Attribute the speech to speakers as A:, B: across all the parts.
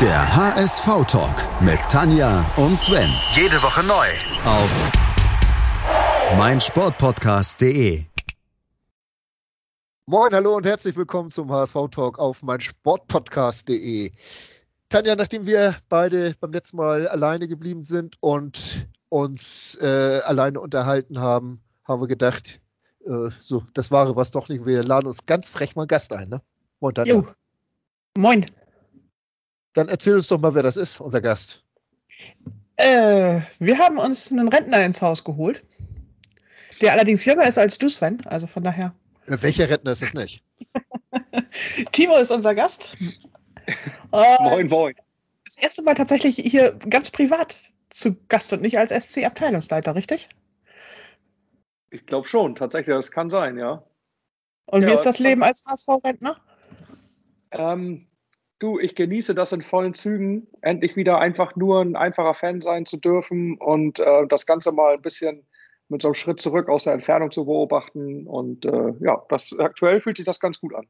A: Der HSV-Talk mit Tanja und Sven.
B: Jede Woche neu.
A: Auf meinsportpodcast.de.
C: Moin, hallo und herzlich willkommen zum HSV-Talk auf meinsportpodcast.de. Tanja, nachdem wir beide beim letzten Mal alleine geblieben sind und uns äh, alleine unterhalten haben, haben wir gedacht, äh, so, das war was doch nicht. Wir laden uns ganz frech mal einen Gast ein, ne?
D: Moin, Tanja. Jo. Moin.
C: Dann erzähl uns doch mal, wer das ist, unser Gast.
D: Äh, wir haben uns einen Rentner ins Haus geholt, der allerdings jünger ist als du, Sven. Also von daher.
C: Äh, welcher Rentner ist es nicht?
D: Timo ist unser Gast.
E: moin, moin.
D: Das erste Mal tatsächlich hier ganz privat zu Gast und nicht als SC-Abteilungsleiter, richtig?
E: Ich glaube schon, tatsächlich, das kann sein, ja.
D: Und
E: ja,
D: wie ist das Leben als HSV-Rentner?
E: Ähm, Du, ich genieße das in vollen Zügen, endlich wieder einfach nur ein einfacher Fan sein zu dürfen und äh, das Ganze mal ein bisschen mit so einem Schritt zurück aus der Entfernung zu beobachten. Und äh, ja, das aktuell fühlt sich das ganz gut an.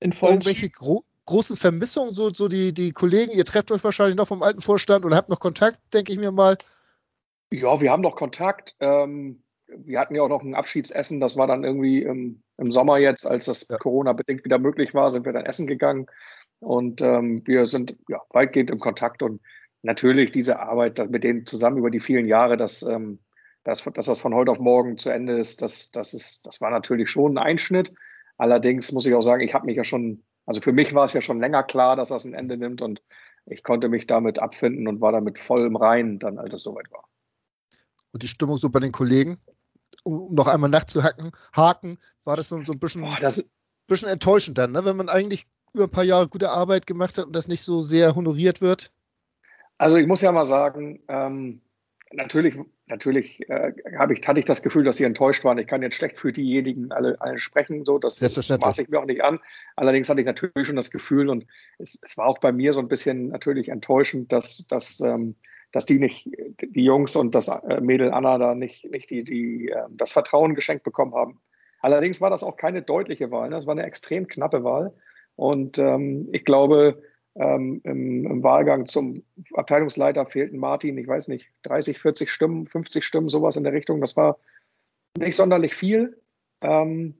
C: In vollen Irgendwelche gro großen Vermissungen, so, so die, die Kollegen, ihr trefft euch wahrscheinlich noch vom alten Vorstand oder habt noch Kontakt, denke ich mir mal.
E: Ja, wir haben noch Kontakt. Ähm, wir hatten ja auch noch ein Abschiedsessen, das war dann irgendwie im, im Sommer jetzt, als das ja. Corona-bedingt wieder möglich war, sind wir dann essen gegangen. Und ähm, wir sind ja, weitgehend im Kontakt und natürlich diese Arbeit mit denen zusammen über die vielen Jahre, dass, ähm, dass, dass das von heute auf morgen zu Ende ist, das, das, ist, das war natürlich schon ein Einschnitt. Allerdings muss ich auch sagen, ich habe mich ja schon, also für mich war es ja schon länger klar, dass das ein Ende nimmt und ich konnte mich damit abfinden und war damit voll im Reinen dann, als es soweit war.
C: Und die Stimmung so bei den Kollegen? Um noch einmal nachzuhacken, haken, war das so, so ein bisschen, Boah, das bisschen enttäuschend dann, ne? wenn man eigentlich über ein paar Jahre gute Arbeit gemacht hat und das nicht so sehr honoriert wird?
E: Also ich muss ja mal sagen, ähm, natürlich, natürlich äh, ich, hatte ich das Gefühl, dass sie enttäuscht waren. Ich kann jetzt schlecht für diejenigen alle, alle sprechen, so das maße ich mir auch nicht an. Allerdings hatte ich natürlich schon das Gefühl und es, es war auch bei mir so ein bisschen natürlich enttäuschend, dass, dass ähm, dass die nicht, die Jungs und das äh, Mädel Anna da nicht, nicht die, die, ähm, das Vertrauen geschenkt bekommen haben. Allerdings war das auch keine deutliche Wahl. Ne? Das war eine extrem knappe Wahl. Und ähm, ich glaube, ähm, im, im, Wahlgang zum Abteilungsleiter fehlten Martin, ich weiß nicht, 30, 40 Stimmen, 50 Stimmen, sowas in der Richtung. Das war nicht sonderlich viel. Ähm,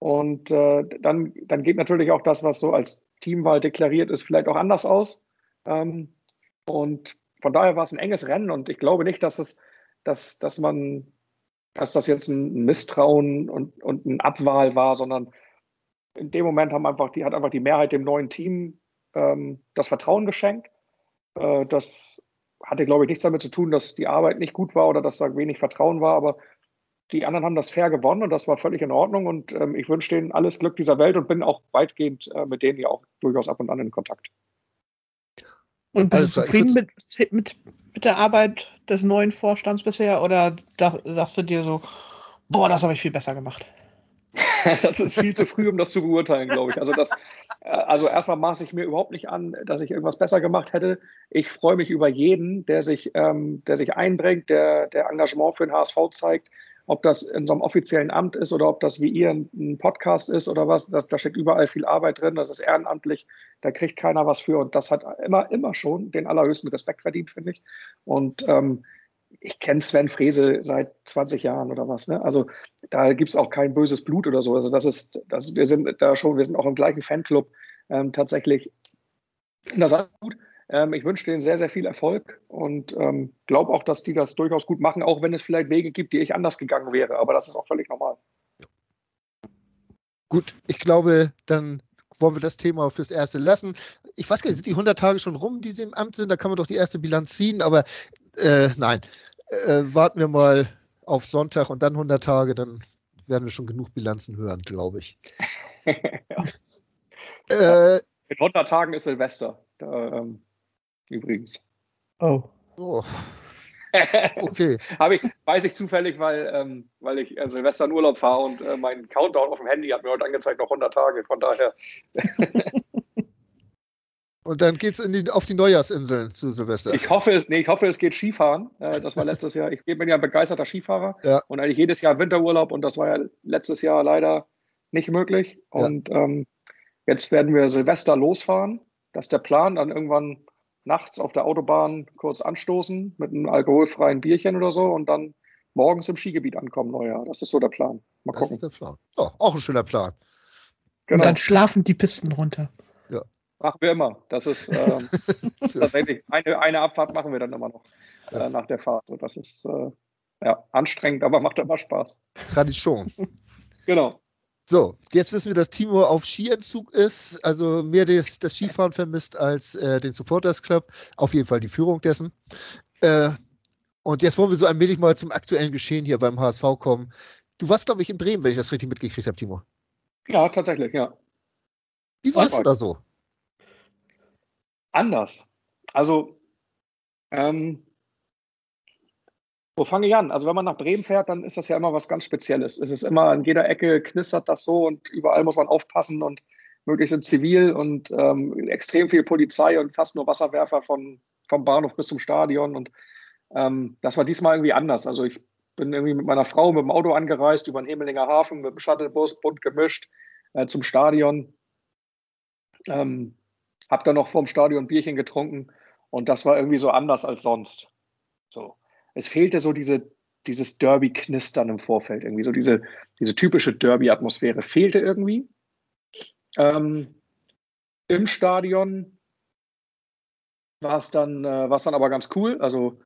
E: und äh, dann, dann geht natürlich auch das, was so als Teamwahl deklariert ist, vielleicht auch anders aus. Ähm, und von daher war es ein enges Rennen und ich glaube nicht, dass es, dass, dass man, dass das jetzt ein Misstrauen und, und eine Abwahl war, sondern in dem Moment haben einfach die, hat einfach die Mehrheit dem neuen Team ähm, das Vertrauen geschenkt. Äh, das hatte, glaube ich, nichts damit zu tun, dass die Arbeit nicht gut war oder dass da wenig Vertrauen war, aber die anderen haben das fair gewonnen und das war völlig in Ordnung und ähm, ich wünsche denen alles Glück dieser Welt und bin auch weitgehend äh, mit denen ja auch durchaus ab und an in Kontakt.
D: Und bist also, du zufrieden mit, mit, mit der Arbeit des neuen Vorstands bisher oder da, sagst du dir so, boah, das habe ich viel besser gemacht?
E: das ist viel zu früh, um das zu beurteilen, glaube ich. Also, das, äh, also erstmal maße ich mir überhaupt nicht an, dass ich irgendwas besser gemacht hätte. Ich freue mich über jeden, der sich, ähm, der sich einbringt, der, der Engagement für den HSV zeigt ob das in so einem offiziellen Amt ist oder ob das wie ihr ein Podcast ist oder was, das, da steckt überall viel Arbeit drin, das ist ehrenamtlich, da kriegt keiner was für und das hat immer, immer schon den allerhöchsten Respekt verdient, finde ich. Und ähm, ich kenne Sven Frese seit 20 Jahren oder was, ne? Also da gibt es auch kein böses Blut oder so. Also das ist, das, wir sind da schon, wir sind auch im gleichen Fanclub ähm, tatsächlich. Das ist gut. Ähm, ich wünsche denen sehr, sehr viel Erfolg und ähm, glaube auch, dass die das durchaus gut machen, auch wenn es vielleicht Wege gibt, die ich anders gegangen wäre. Aber das ist auch völlig normal.
C: Gut, ich glaube, dann wollen wir das Thema fürs Erste lassen. Ich weiß gar nicht, sind die 100 Tage schon rum, die sie im Amt sind? Da kann man doch die erste Bilanz ziehen, aber äh, nein. Äh, warten wir mal auf Sonntag und dann 100 Tage, dann werden wir schon genug Bilanzen hören, glaube ich.
E: ja. äh, In 100 Tagen ist Silvester. Da, ähm, übrigens.
D: Oh.
C: oh. okay.
E: ich, weiß ich zufällig, weil, ähm, weil ich äh, Silvester in Urlaub fahre und äh, mein Countdown auf dem Handy hat mir heute angezeigt, noch 100 Tage. Von daher.
C: und dann geht es auf die Neujahrsinseln zu Silvester.
E: Ich hoffe, es, nee, ich hoffe, es geht Skifahren. Äh, das war letztes Jahr. Ich bin ja ein begeisterter Skifahrer
C: ja.
E: und eigentlich jedes Jahr Winterurlaub und das war ja letztes Jahr leider nicht möglich. Und ja. ähm, jetzt werden wir Silvester losfahren Das ist der Plan, dann irgendwann nachts auf der Autobahn kurz anstoßen mit einem alkoholfreien Bierchen oder so und dann morgens im Skigebiet ankommen, Neujahr. Das ist so der Plan.
C: Mal gucken. Das ist der Plan. Oh, auch ein schöner Plan.
D: Genau. Und dann schlafen die Pisten runter.
E: Ja. Machen wir immer. Das ist ähm, tatsächlich eine, eine Abfahrt machen wir dann immer noch äh, nach der Fahrt. Und das ist äh, ja, anstrengend, aber macht immer Spaß.
C: Tradition.
E: genau.
C: So, jetzt wissen wir, dass Timo auf Skientzug ist, also mehr das, das Skifahren vermisst als äh, den Supporters Club. Auf jeden Fall die Führung dessen. Äh, und jetzt wollen wir so allmählich mal zum aktuellen Geschehen hier beim HSV kommen. Du warst, glaube ich, in Bremen, wenn ich das richtig mitgekriegt habe, Timo.
E: Ja, tatsächlich, ja.
C: Wie warst du da so?
E: Anders. Also, ähm, wo fange ich an? Also wenn man nach Bremen fährt, dann ist das ja immer was ganz Spezielles. Es ist immer an jeder Ecke knistert das so und überall muss man aufpassen und möglichst in Zivil und ähm, extrem viel Polizei und fast nur Wasserwerfer von, vom Bahnhof bis zum Stadion. Und ähm, das war diesmal irgendwie anders. Also ich bin irgendwie mit meiner Frau mit dem Auto angereist über den Hemelinger Hafen, mit dem Shuttlebus, bunt gemischt äh, zum Stadion. Ähm, hab dann noch vorm Stadion ein Bierchen getrunken und das war irgendwie so anders als sonst. So es fehlte so diese, dieses Derby-Knistern im Vorfeld, irgendwie so diese, diese typische Derby-Atmosphäre fehlte irgendwie. Ähm, Im Stadion war es dann, äh, dann aber ganz cool. Also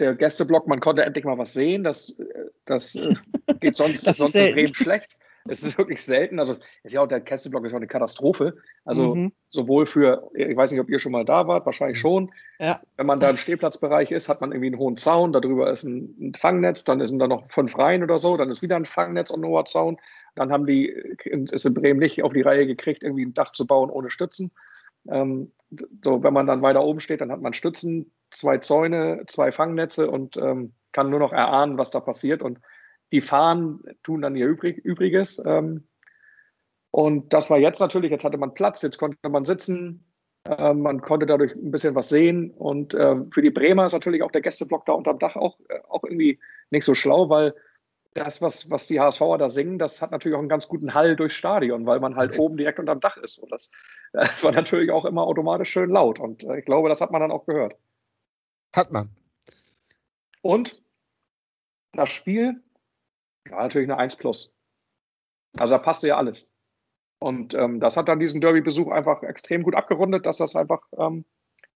E: der Gästeblock, man konnte endlich mal was sehen. Das, äh, das äh, geht sonst, das sonst in Bremen schlecht. Es ist wirklich selten. Also ist ja auch der Kesselblock ist ja eine Katastrophe. Also mhm. sowohl für, ich weiß nicht, ob ihr schon mal da wart, wahrscheinlich schon. Ja. Wenn man da im Stehplatzbereich ist, hat man irgendwie einen hohen Zaun, darüber ist ein, ein Fangnetz, dann sind da noch fünf Reihen oder so, dann ist wieder ein Fangnetz und ein hoher Zaun. Dann haben die es in Bremen nicht auf die Reihe gekriegt, irgendwie ein Dach zu bauen ohne Stützen. Ähm, so, wenn man dann weiter oben steht, dann hat man Stützen, zwei Zäune, zwei Fangnetze und ähm, kann nur noch erahnen, was da passiert. Und die fahren, tun dann ihr Übrig, Übriges. Ähm, und das war jetzt natürlich, jetzt hatte man Platz, jetzt konnte man sitzen, äh, man konnte dadurch ein bisschen was sehen. Und äh, für die Bremer ist natürlich auch der Gästeblock da unterm Dach auch, äh, auch irgendwie nicht so schlau, weil das, was, was die HSVer da singen, das hat natürlich auch einen ganz guten Hall durchs Stadion, weil man halt oben direkt unterm Dach ist. Und das, das war natürlich auch immer automatisch schön laut. Und äh, ich glaube, das hat man dann auch gehört.
C: Hat man.
E: Und das Spiel ja, natürlich eine 1 plus. Also da passte ja alles. Und ähm, das hat dann diesen Derby-Besuch einfach extrem gut abgerundet, dass das einfach ähm,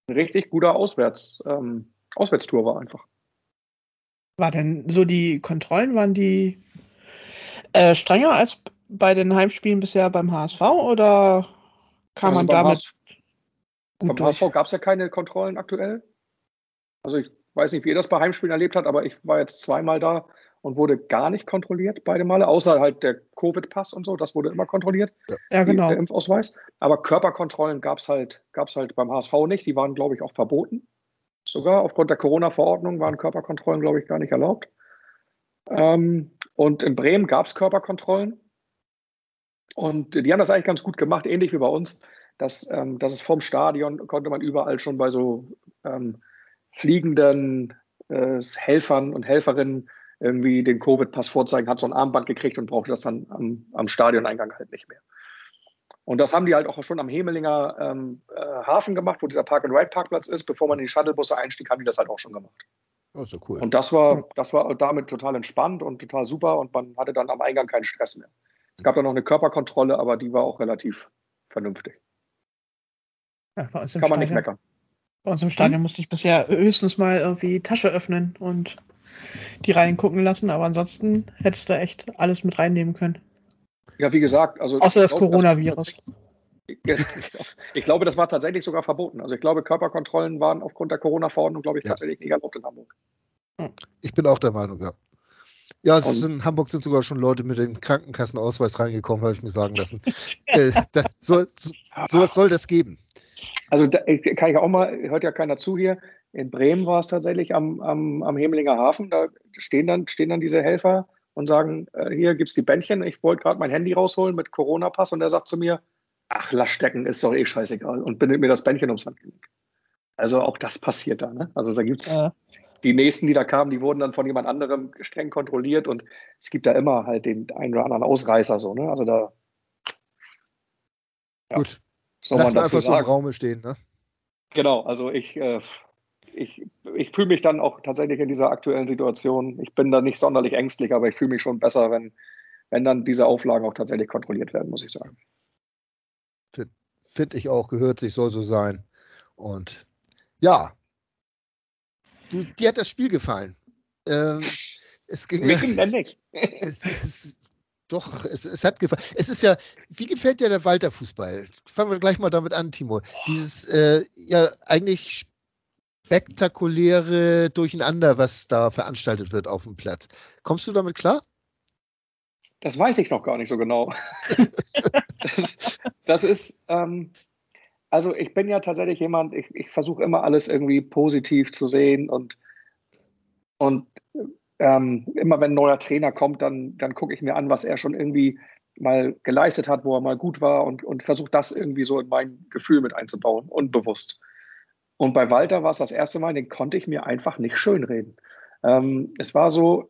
E: ein richtig guter Auswärts, ähm, Auswärtstour war einfach.
D: War denn so die Kontrollen, waren die äh, strenger als bei den Heimspielen bisher beim HSV oder kam also man damit HSV,
E: gut Beim HSV gab es ja keine Kontrollen aktuell. Also ich weiß nicht, wie ihr das bei Heimspielen erlebt habt, aber ich war jetzt zweimal da und wurde gar nicht kontrolliert beide Male, außer halt der Covid-Pass und so, das wurde immer kontrolliert,
D: ja, genau.
E: der Impfausweis. Aber Körperkontrollen gab es halt, gab's halt beim HSV nicht, die waren, glaube ich, auch verboten. Sogar aufgrund der Corona-Verordnung waren Körperkontrollen, glaube ich, gar nicht erlaubt. Ähm, und in Bremen gab es Körperkontrollen. Und die haben das eigentlich ganz gut gemacht, ähnlich wie bei uns. Dass, ähm, dass es vom Stadion konnte man überall schon bei so ähm, fliegenden äh, Helfern und Helferinnen irgendwie den Covid-Pass vorzeigen, hat so ein Armband gekriegt und brauchte das dann am, am Stadioneingang halt nicht mehr. Und das haben die halt auch schon am Hemelinger ähm, äh, Hafen gemacht, wo dieser Park-and-Ride-Parkplatz ist. Bevor man in die Shuttlebusse einstieg, haben die das halt auch schon gemacht.
C: Oh, so cool.
E: Und das war, das war damit total entspannt und total super und man hatte dann am Eingang keinen Stress mehr. Es gab dann noch eine Körperkontrolle, aber die war auch relativ vernünftig.
D: Ja, Kann man Stadion, nicht meckern. Bei uns im Stadion hm? musste ich bisher höchstens mal irgendwie Tasche öffnen und die reingucken lassen, aber ansonsten hättest du echt alles mit reinnehmen können.
E: Ja, wie gesagt, also.
D: Außer das Coronavirus.
E: Ich glaube, das war tatsächlich sogar verboten. Also ich glaube, Körperkontrollen waren aufgrund der Corona-Verordnung, glaube ich, ja. tatsächlich nicht erlaubt in Hamburg.
C: Ich bin auch der Meinung, ja. Ja, in Hamburg sind sogar schon Leute mit dem Krankenkassenausweis reingekommen, habe ich mir sagen lassen. äh, das, so, so, sowas soll das geben.
E: Also da, kann ich auch mal, hört ja keiner zu hier, in Bremen war es tatsächlich am, am, am Hemelinger Hafen. Da stehen dann, stehen dann diese Helfer und sagen, äh, hier gibt es die Bändchen, ich wollte gerade mein Handy rausholen mit Corona-Pass und er sagt zu mir, ach, lass stecken, ist doch eh scheißegal und bindet mir das Bändchen ums Handgelenk. Also auch das passiert da. Ne? Also da gibt es ja. die nächsten, die da kamen, die wurden dann von jemand anderem streng kontrolliert und es gibt da immer halt den einen oder anderen Ausreißer so. Ne? Also da.
C: Ja. Gut.
E: soll Lass man dazu
C: einfach sagen. so im Raume stehen, ne?
E: Genau, also ich, äh, ich, ich fühle mich dann auch tatsächlich in dieser aktuellen Situation, ich bin da nicht sonderlich ängstlich, aber ich fühle mich schon besser, wenn, wenn dann diese Auflagen auch tatsächlich kontrolliert werden, muss ich sagen.
C: Finde find ich auch, gehört sich, soll so sein. Und ja, du, dir hat das Spiel gefallen. Ähm, es ging
E: Mir ja, nicht.
C: Es, doch, es, es, hat gefallen. Es ist ja, wie gefällt dir der Walter-Fußball? Fangen wir gleich mal damit an, Timo. Dieses äh, ja eigentlich spektakuläre Durcheinander, was da veranstaltet wird auf dem Platz. Kommst du damit klar?
E: Das weiß ich noch gar nicht so genau. das, das, ist, ähm, also ich bin ja tatsächlich jemand, ich, ich versuche immer alles irgendwie positiv zu sehen und, und ähm, immer wenn ein neuer Trainer kommt, dann, dann gucke ich mir an, was er schon irgendwie mal geleistet hat, wo er mal gut war und, und versuche das irgendwie so in mein Gefühl mit einzubauen, unbewusst. Und bei Walter war es das erste Mal, den konnte ich mir einfach nicht schönreden. Ähm, es war so,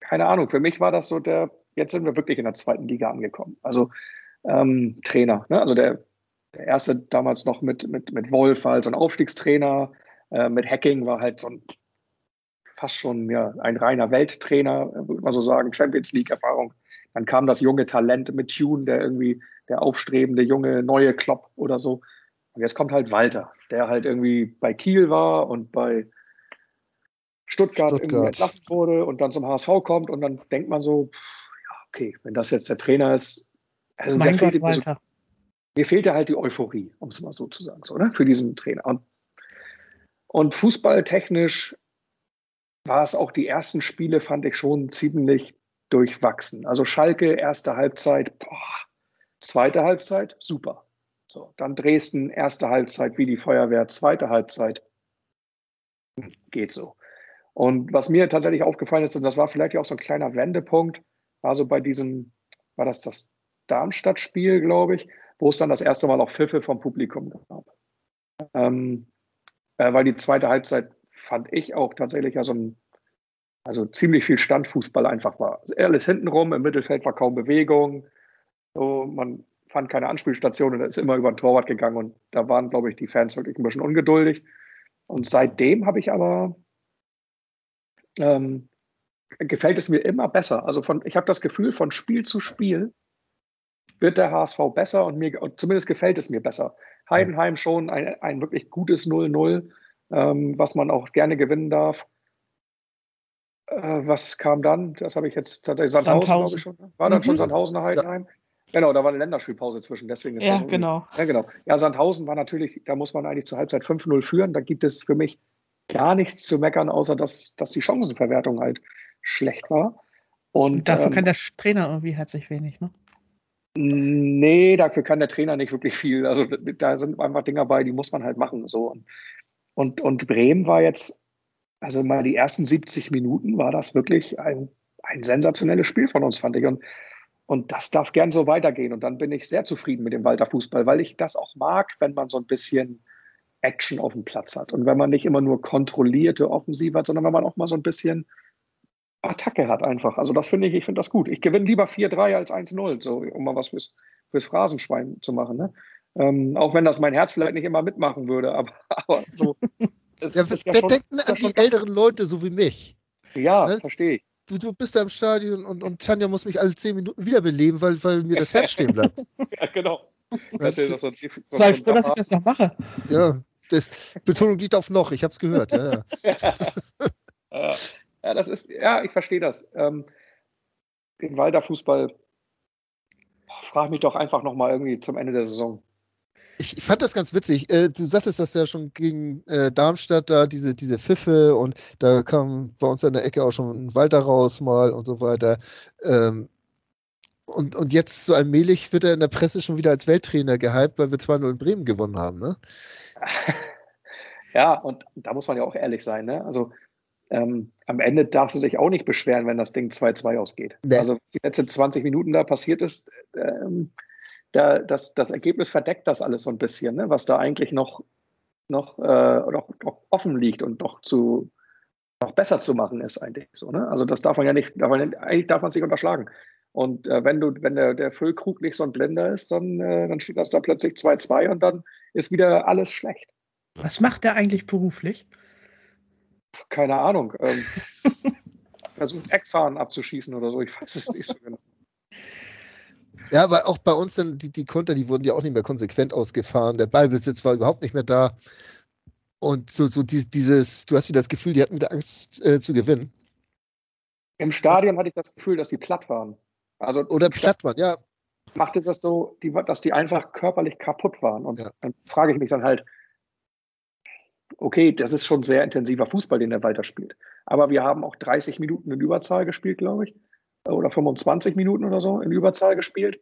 E: keine Ahnung, für mich war das so der, jetzt sind wir wirklich in der zweiten Liga angekommen. Also ähm, Trainer, ne? also der, der erste damals noch mit, mit, mit Wolf als so ein Aufstiegstrainer, äh, mit Hacking war halt so ein fast schon ja, ein reiner Welttrainer, würde man so sagen, Champions League-Erfahrung. Dann kam das junge Talent mit Tune, der irgendwie der aufstrebende junge neue Klopp oder so. Und jetzt kommt halt Walter, der halt irgendwie bei Kiel war und bei Stuttgart, Stuttgart. irgendwie entlassen wurde und dann zum HSV kommt und dann denkt man so, ja, okay, wenn das jetzt der Trainer ist,
D: also mein Gott, Walter. So,
E: mir fehlt ja halt die Euphorie, um es mal so zu sagen, so, ne, für diesen Trainer. Und, und fußballtechnisch war es auch die ersten Spiele, fand ich schon ziemlich durchwachsen. Also Schalke, erste Halbzeit, boah, zweite Halbzeit, super. So, dann Dresden, erste Halbzeit wie die Feuerwehr, zweite Halbzeit, geht so. Und was mir tatsächlich aufgefallen ist, und das war vielleicht auch so ein kleiner Wendepunkt, war so bei diesem, war das das Darmstadt-Spiel, glaube ich, wo es dann das erste Mal auch Pfiffe vom Publikum gab. Ähm, äh, weil die zweite Halbzeit fand ich auch tatsächlich ja so ein, also ziemlich viel Standfußball einfach war. Also alles hintenrum, im Mittelfeld war kaum Bewegung. So, man fand keine Anspielstation und ist immer über den Torwart gegangen und da waren, glaube ich, die Fans wirklich ein bisschen ungeduldig. Und seitdem habe ich aber ähm, gefällt es mir immer besser. Also von, ich habe das Gefühl, von Spiel zu Spiel wird der HSV besser und mir zumindest gefällt es mir besser. Heidenheim schon ein, ein wirklich gutes 0-0 ähm, was man auch gerne gewinnen darf. Äh, was kam dann? Das habe ich jetzt tatsächlich Sandhausen, Sandhausen. glaube ich schon. War dann mhm. schon Sandhausen Heidenheim? Genau, da war eine Länderspielpause zwischen, deswegen
D: ist Ja, genau.
E: Ja, genau. Ja, Sandhausen war natürlich, da muss man eigentlich zur Halbzeit 5-0 führen. Da gibt es für mich gar nichts zu meckern, außer dass, dass die Chancenverwertung halt schlecht war. Und,
D: dafür ähm, kann der Trainer irgendwie herzlich wenig, ne?
E: Nee, dafür kann der Trainer nicht wirklich viel. Also da sind einfach Dinge bei, die muss man halt machen. So. Und und, und Bremen war jetzt, also mal die ersten 70 Minuten war das wirklich ein, ein sensationelles Spiel von uns, fand ich. Und, und das darf gern so weitergehen. Und dann bin ich sehr zufrieden mit dem Walter Fußball, weil ich das auch mag, wenn man so ein bisschen Action auf dem Platz hat. Und wenn man nicht immer nur kontrollierte Offensive hat, sondern wenn man auch mal so ein bisschen Attacke hat einfach. Also das finde ich, ich finde das gut. Ich gewinne lieber 4-3 als 1-0, so, um mal was fürs, fürs Phrasenschwein zu machen. Ne? Ähm, auch wenn das mein Herz vielleicht nicht immer mitmachen würde, aber, aber so.
C: Es, ja, wer ja denkt denn an die älteren Leute so wie mich?
E: Ja, ne? verstehe ich.
C: Du, du bist da im Stadion und, und Tanja muss mich alle zehn Minuten wiederbeleben, weil, weil mir das Herz stehen bleibt.
E: ja, genau.
D: Sei froh, dass ich das noch mache.
C: Ja, das, Betonung liegt auf noch, ich habe es gehört. Ja,
E: ja. ja, das ist, ja, ich verstehe das. Ähm, den Walder Fußball, frage mich doch einfach nochmal irgendwie zum Ende der Saison
C: ich fand das ganz witzig. Äh, du sagtest das ja schon gegen äh, Darmstadt da, diese, diese Pfiffe und da kam bei uns an der Ecke auch schon ein Walter raus mal und so weiter. Ähm, und, und jetzt so allmählich wird er in der Presse schon wieder als Welttrainer gehypt, weil wir 2-0 in Bremen gewonnen haben, ne?
E: Ja, und da muss man ja auch ehrlich sein, ne? Also ähm, am Ende darfst du dich auch nicht beschweren, wenn das Ding 2-2 ausgeht. Nee. Also die letzten 20 Minuten da passiert ist, ähm, da, das, das Ergebnis verdeckt das alles so ein bisschen, ne? was da eigentlich noch, noch, äh, noch, noch offen liegt und noch zu noch besser zu machen ist eigentlich so. Ne? Also das darf man ja nicht, darf man, eigentlich darf man sich unterschlagen. Und äh, wenn du, wenn der, der Füllkrug nicht so ein Blender ist, dann, äh, dann steht das da plötzlich 2-2 und dann ist wieder alles schlecht.
D: Was macht der eigentlich beruflich?
E: Keine Ahnung. Ähm, versucht Eckfahren abzuschießen oder so. Ich weiß es nicht so genau.
C: Ja, aber auch bei uns dann die, die Konter, die wurden ja auch nicht mehr konsequent ausgefahren. Der Ballbesitz war überhaupt nicht mehr da. Und so, so dieses, du hast wieder das Gefühl, die hatten wieder Angst äh, zu gewinnen.
E: Im Stadion hatte ich das Gefühl, dass die platt waren.
C: Also Oder platt waren, ja.
E: Machte das so, die, dass die einfach körperlich kaputt waren. Und ja. dann frage ich mich dann halt, okay, das ist schon sehr intensiver Fußball, den der Walter spielt. Aber wir haben auch 30 Minuten in Überzahl gespielt, glaube ich. Oder 25 Minuten oder so in Überzahl gespielt.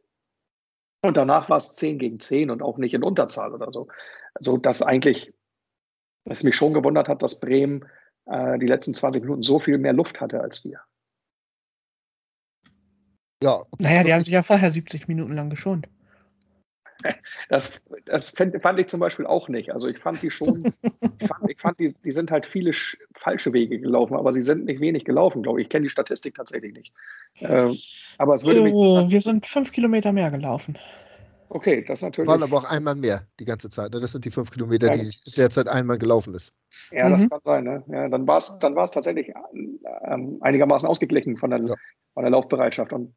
E: Und danach war es 10 gegen 10 und auch nicht in Unterzahl oder so. Also, dass eigentlich, es mich schon gewundert hat, dass Bremen äh, die letzten 20 Minuten so viel mehr Luft hatte als wir.
D: Ja. Naja, die haben sich ja vorher 70 Minuten lang geschont.
E: Das, das fand, fand, ich zum Beispiel auch nicht. Also ich fand die schon, ich fand, ich fand die, die sind halt viele falsche Wege gelaufen, aber sie sind nicht wenig gelaufen, glaube ich. Ich kenne die Statistik tatsächlich nicht. Äh, aber es würde mich.
D: Oh, wir sind fünf Kilometer mehr gelaufen.
E: Okay, das natürlich.
C: Waren aber auch einmal mehr die ganze Zeit. Ne? Das sind die fünf Kilometer, ja. die derzeit einmal gelaufen ist.
E: Ja, mhm. das kann sein. Ne? Ja, dann war es dann tatsächlich ähm, einigermaßen ausgeglichen von der, ja. von der Laufbereitschaft. Und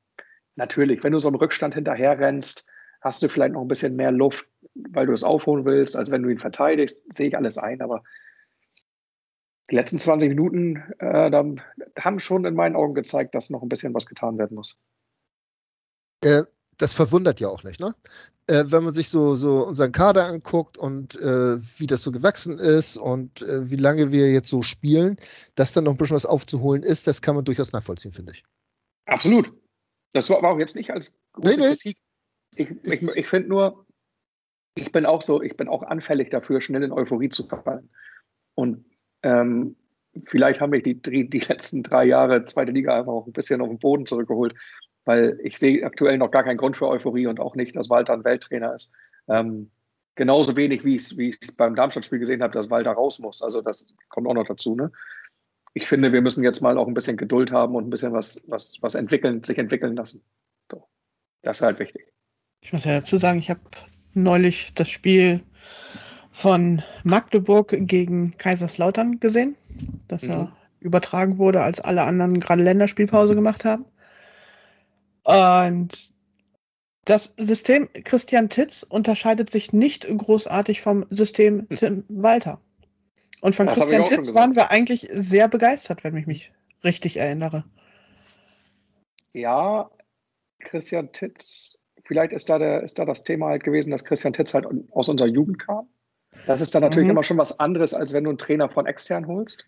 E: natürlich, wenn du so einen Rückstand hinterher rennst, hast du vielleicht noch ein bisschen mehr Luft, weil du es aufholen willst, als wenn du ihn verteidigst. Sehe ich alles ein, aber die letzten 20 Minuten äh, haben schon in meinen Augen gezeigt, dass noch ein bisschen was getan werden muss.
C: Äh, das verwundert ja auch nicht, ne? Äh, wenn man sich so, so unseren Kader anguckt und äh, wie das so gewachsen ist und äh, wie lange wir jetzt so spielen, dass dann noch ein bisschen was aufzuholen ist, das kann man durchaus nachvollziehen, finde ich.
E: Absolut. Das war auch jetzt nicht als große nee, nee. Kritik ich, ich, ich finde nur, ich bin auch so, ich bin auch anfällig dafür, schnell in Euphorie zu verfallen. Und ähm, vielleicht haben mich die, die, letzten drei Jahre zweite Liga einfach auch ein bisschen auf den Boden zurückgeholt, weil ich sehe aktuell noch gar keinen Grund für Euphorie und auch nicht, dass Walter ein Welttrainer ist. Ähm, genauso wenig, wie ich es beim Darmstadt-Spiel gesehen habe, dass Walter raus muss. Also das kommt auch noch dazu. Ne? Ich finde, wir müssen jetzt mal auch ein bisschen Geduld haben und ein bisschen was, was, was entwickeln, sich entwickeln lassen. So. Das ist halt wichtig.
D: Ich muss ja dazu sagen, ich habe neulich das Spiel von Magdeburg gegen Kaiserslautern gesehen, das mhm. ja übertragen wurde, als alle anderen gerade Länderspielpause gemacht haben. Und das System Christian Titz unterscheidet sich nicht großartig vom System hm. Tim Walter. Und von das Christian Titz waren wir eigentlich sehr begeistert, wenn ich mich richtig erinnere.
E: Ja, Christian Titz Vielleicht ist da, der, ist da das Thema halt gewesen, dass Christian Titz halt aus unserer Jugend kam. Das ist dann natürlich mhm. immer schon was anderes, als wenn du einen Trainer von extern holst.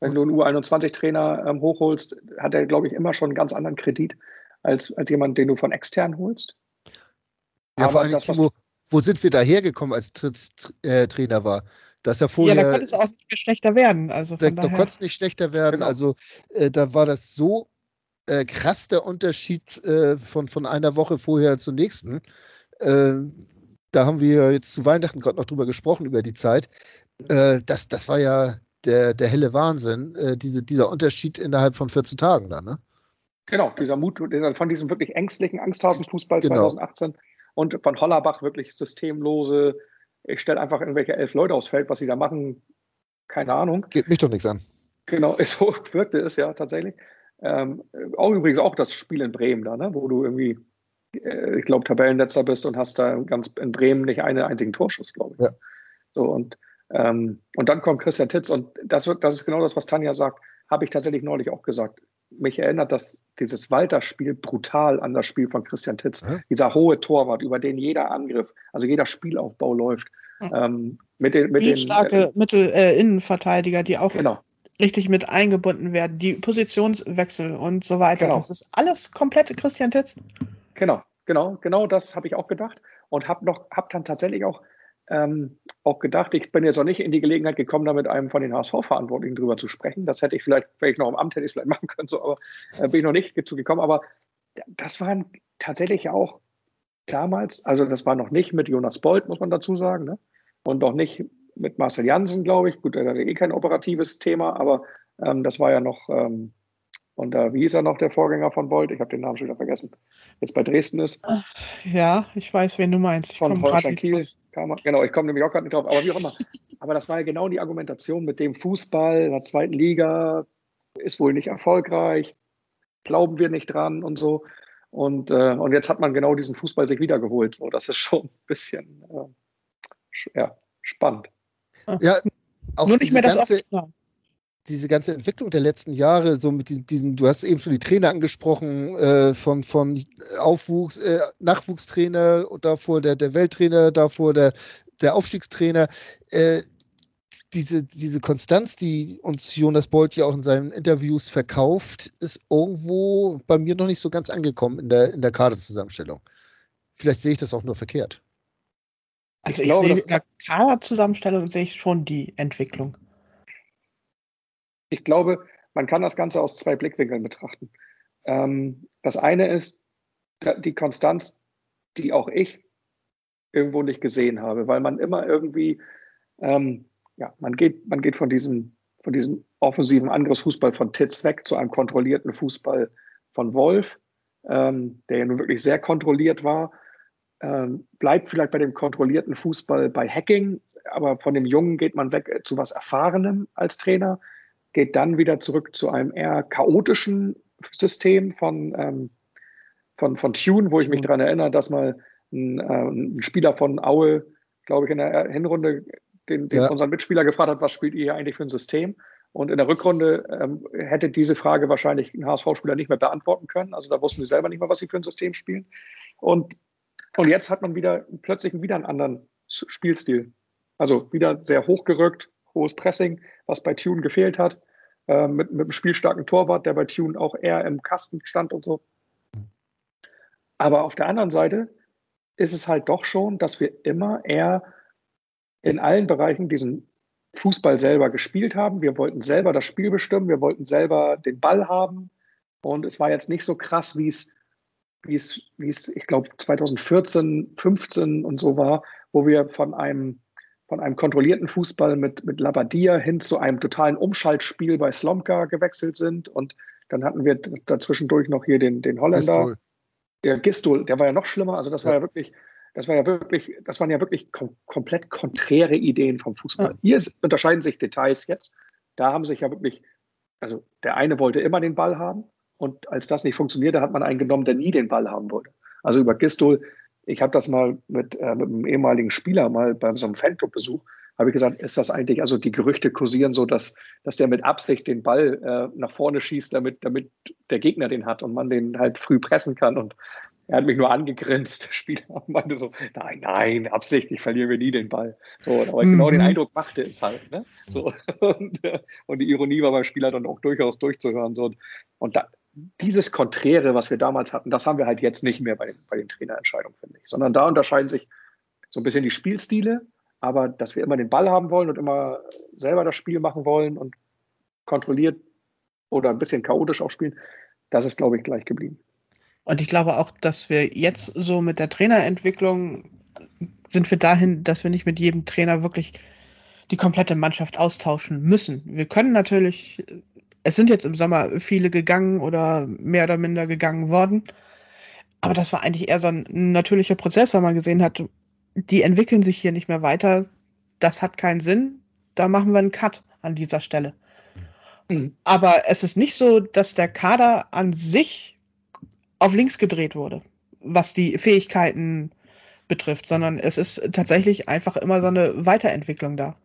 E: Wenn du einen U21-Trainer ähm, hochholst, hat er, glaube ich, immer schon einen ganz anderen Kredit als, als jemand, den du von extern holst.
C: Ja, Aber vor allem, das, wo, wo sind wir da hergekommen, als Tritz äh, Trainer war? Dass er vorher,
D: ja, da konnte es auch nicht schlechter werden. Also
C: da, da konnte es nicht schlechter werden. Genau. Also äh, da war das so äh, krass der Unterschied äh, von, von einer Woche vorher zur nächsten. Äh, da haben wir jetzt zu Weihnachten gerade noch drüber gesprochen, über die Zeit. Äh, das, das war ja der, der helle Wahnsinn, äh, diese, dieser Unterschied innerhalb von 14 Tagen dann, ne?
E: Genau, dieser Mut von diesem wirklich ängstlichen Angsthasen-Fußball genau. 2018 und von Hollerbach wirklich systemlose, ich stelle einfach irgendwelche elf Leute aufs Feld, was sie da machen, keine Ahnung.
C: Geht mich doch nichts an.
E: Genau, so wirkte es ja tatsächlich. Ähm, auch übrigens auch das Spiel in Bremen da, ne? wo du irgendwie, äh, ich glaube, Tabellenletzter bist und hast da ganz in Bremen nicht einen einzigen Torschuss, glaube ich. Ja. So und, ähm, und dann kommt Christian Titz und das, wird, das ist genau das, was Tanja sagt, habe ich tatsächlich neulich auch gesagt. Mich erinnert das, dieses Walter-Spiel brutal an das Spiel von Christian Titz. Ja. Dieser hohe Torwart, über den jeder Angriff, also jeder Spielaufbau läuft. Ähm, mit den, mit den,
D: starke äh, Mittel, äh, Innenverteidiger, die auch genau richtig mit eingebunden werden, die Positionswechsel und so weiter. Genau. Das ist alles komplett Christian Titz.
E: Genau, genau, genau das habe ich auch gedacht und habe noch, habe dann tatsächlich auch, ähm, auch gedacht, ich bin jetzt auch nicht in die Gelegenheit gekommen, da mit einem von den HSV-Verantwortlichen drüber zu sprechen. Das hätte ich vielleicht, wenn ich noch im Amt hätte ich es vielleicht machen können, so, aber äh, bin ich noch nicht dazu gekommen. Aber das waren tatsächlich auch damals, also das war noch nicht mit Jonas Bolt, muss man dazu sagen, ne? und noch nicht mit Marcel Janssen, glaube ich. Gut, er hatte eh kein operatives Thema, aber ähm, das war ja noch, ähm, und da, wie hieß er noch, der Vorgänger von Bolt? Ich habe den Namen schon wieder vergessen. Jetzt bei Dresden ist.
D: Ja, ich weiß, wen du meinst. Ich
E: von Holstein Kiel. Genau, ich komme nämlich auch gerade nicht drauf, aber wie auch immer. aber das war ja genau die Argumentation mit dem Fußball in der zweiten Liga, ist wohl nicht erfolgreich, glauben wir nicht dran und so. Und, äh, und jetzt hat man genau diesen Fußball sich wiedergeholt. So, das ist schon ein bisschen äh, ja, spannend.
C: Ja, auch Nur nicht mehr das ganze, diese ganze Entwicklung der letzten Jahre, so mit diesen, du hast eben schon die Trainer angesprochen, äh, von, von Aufwuchs, äh, Nachwuchstrainer, davor der, der Welttrainer, davor der, der Aufstiegstrainer. Äh, diese, diese Konstanz, die uns Jonas Bolt ja auch in seinen Interviews verkauft, ist irgendwo bei mir noch nicht so ganz angekommen in der, in der Kaderzusammenstellung. Vielleicht sehe ich das auch nur verkehrt.
D: Also ich, ich glaube, sehe in der Kaderzusammenstellung sehe ich schon die Entwicklung.
E: Ich glaube, man kann das Ganze aus zwei Blickwinkeln betrachten. Ähm, das eine ist die Konstanz, die auch ich irgendwo nicht gesehen habe, weil man immer irgendwie, ähm, ja, man geht, man geht von diesem, von diesem offensiven Angriffsfußball von Titz weg zu einem kontrollierten Fußball von Wolf, ähm, der ja nun wirklich sehr kontrolliert war. Ähm, bleibt vielleicht bei dem kontrollierten Fußball bei Hacking, aber von dem Jungen geht man weg zu was Erfahrenem als Trainer geht dann wieder zurück zu einem eher chaotischen System von, ähm, von, von Tune, wo ich mich daran erinnere, dass mal ein, äh, ein Spieler von Aue, glaube ich, in der Hinrunde den, den ja. unseren Mitspieler gefragt hat, was spielt ihr hier eigentlich für ein System? Und in der Rückrunde ähm, hätte diese Frage wahrscheinlich ein HSV-Spieler nicht mehr beantworten können. Also da wussten sie selber nicht mehr, was sie für ein System spielen. Und, und jetzt hat man wieder plötzlich wieder einen anderen Spielstil. Also wieder sehr hochgerückt, hohes Pressing, was bei Tune gefehlt hat äh, mit, mit einem spielstarken Torwart, der bei Tune auch eher im Kasten stand und so. Aber auf der anderen Seite ist es halt doch schon, dass wir immer eher in allen Bereichen diesen Fußball selber gespielt haben. Wir wollten selber das Spiel bestimmen, wir wollten selber den Ball haben. Und es war jetzt nicht so krass, wie es, wie es, wie es, ich glaube, 2014, 15 und so war, wo wir von einem von einem kontrollierten Fußball mit, mit Labadia hin zu einem totalen Umschaltspiel bei Slomka gewechselt sind. Und dann hatten wir dazwischendurch noch hier den, den Holländer. Der Gistol, der war ja noch schlimmer. Also das ja. war ja wirklich, das war ja wirklich, das waren ja wirklich kom komplett konträre Ideen vom Fußball. Ja. Hier ist, unterscheiden sich Details jetzt. Da haben sich ja wirklich, also der eine wollte immer den Ball haben und als das nicht funktionierte, hat man einen genommen, der nie den Ball haben wollte. Also über Gistol ich habe das mal mit, äh, mit einem ehemaligen Spieler mal bei so einem Fanclub-Besuch, habe ich gesagt, ist das eigentlich, also die Gerüchte kursieren so, dass, dass der mit Absicht den Ball äh, nach vorne schießt, damit, damit der Gegner den hat und man den halt früh pressen kann. Und er hat mich nur angegrinst, der Spieler, und meinte so, nein, nein, absichtlich verlieren wir nie den Ball. So, aber mhm. genau den Eindruck machte es halt. Ne? So, und, äh, und die Ironie war beim Spieler dann auch durchaus durchzuhören. So, und da, dieses Konträre, was wir damals hatten, das haben wir halt jetzt nicht mehr bei den, bei den Trainerentscheidungen, finde ich. Sondern da unterscheiden sich so ein bisschen die Spielstile, aber dass wir immer den Ball haben wollen und immer selber das Spiel machen wollen und kontrolliert oder ein bisschen chaotisch auch spielen, das ist, glaube ich, gleich geblieben.
D: Und ich glaube auch, dass wir jetzt so mit der Trainerentwicklung sind wir dahin, dass wir nicht mit jedem Trainer wirklich die komplette Mannschaft austauschen müssen. Wir können natürlich es sind jetzt im Sommer viele gegangen oder mehr oder minder gegangen worden. Aber das war eigentlich eher so ein natürlicher Prozess, weil man gesehen hat, die entwickeln sich hier nicht mehr weiter. Das hat keinen Sinn. Da machen wir einen Cut an dieser Stelle. Mhm. Aber es ist nicht so, dass der Kader an sich auf links gedreht wurde, was die Fähigkeiten betrifft, sondern es ist tatsächlich einfach immer so eine Weiterentwicklung da.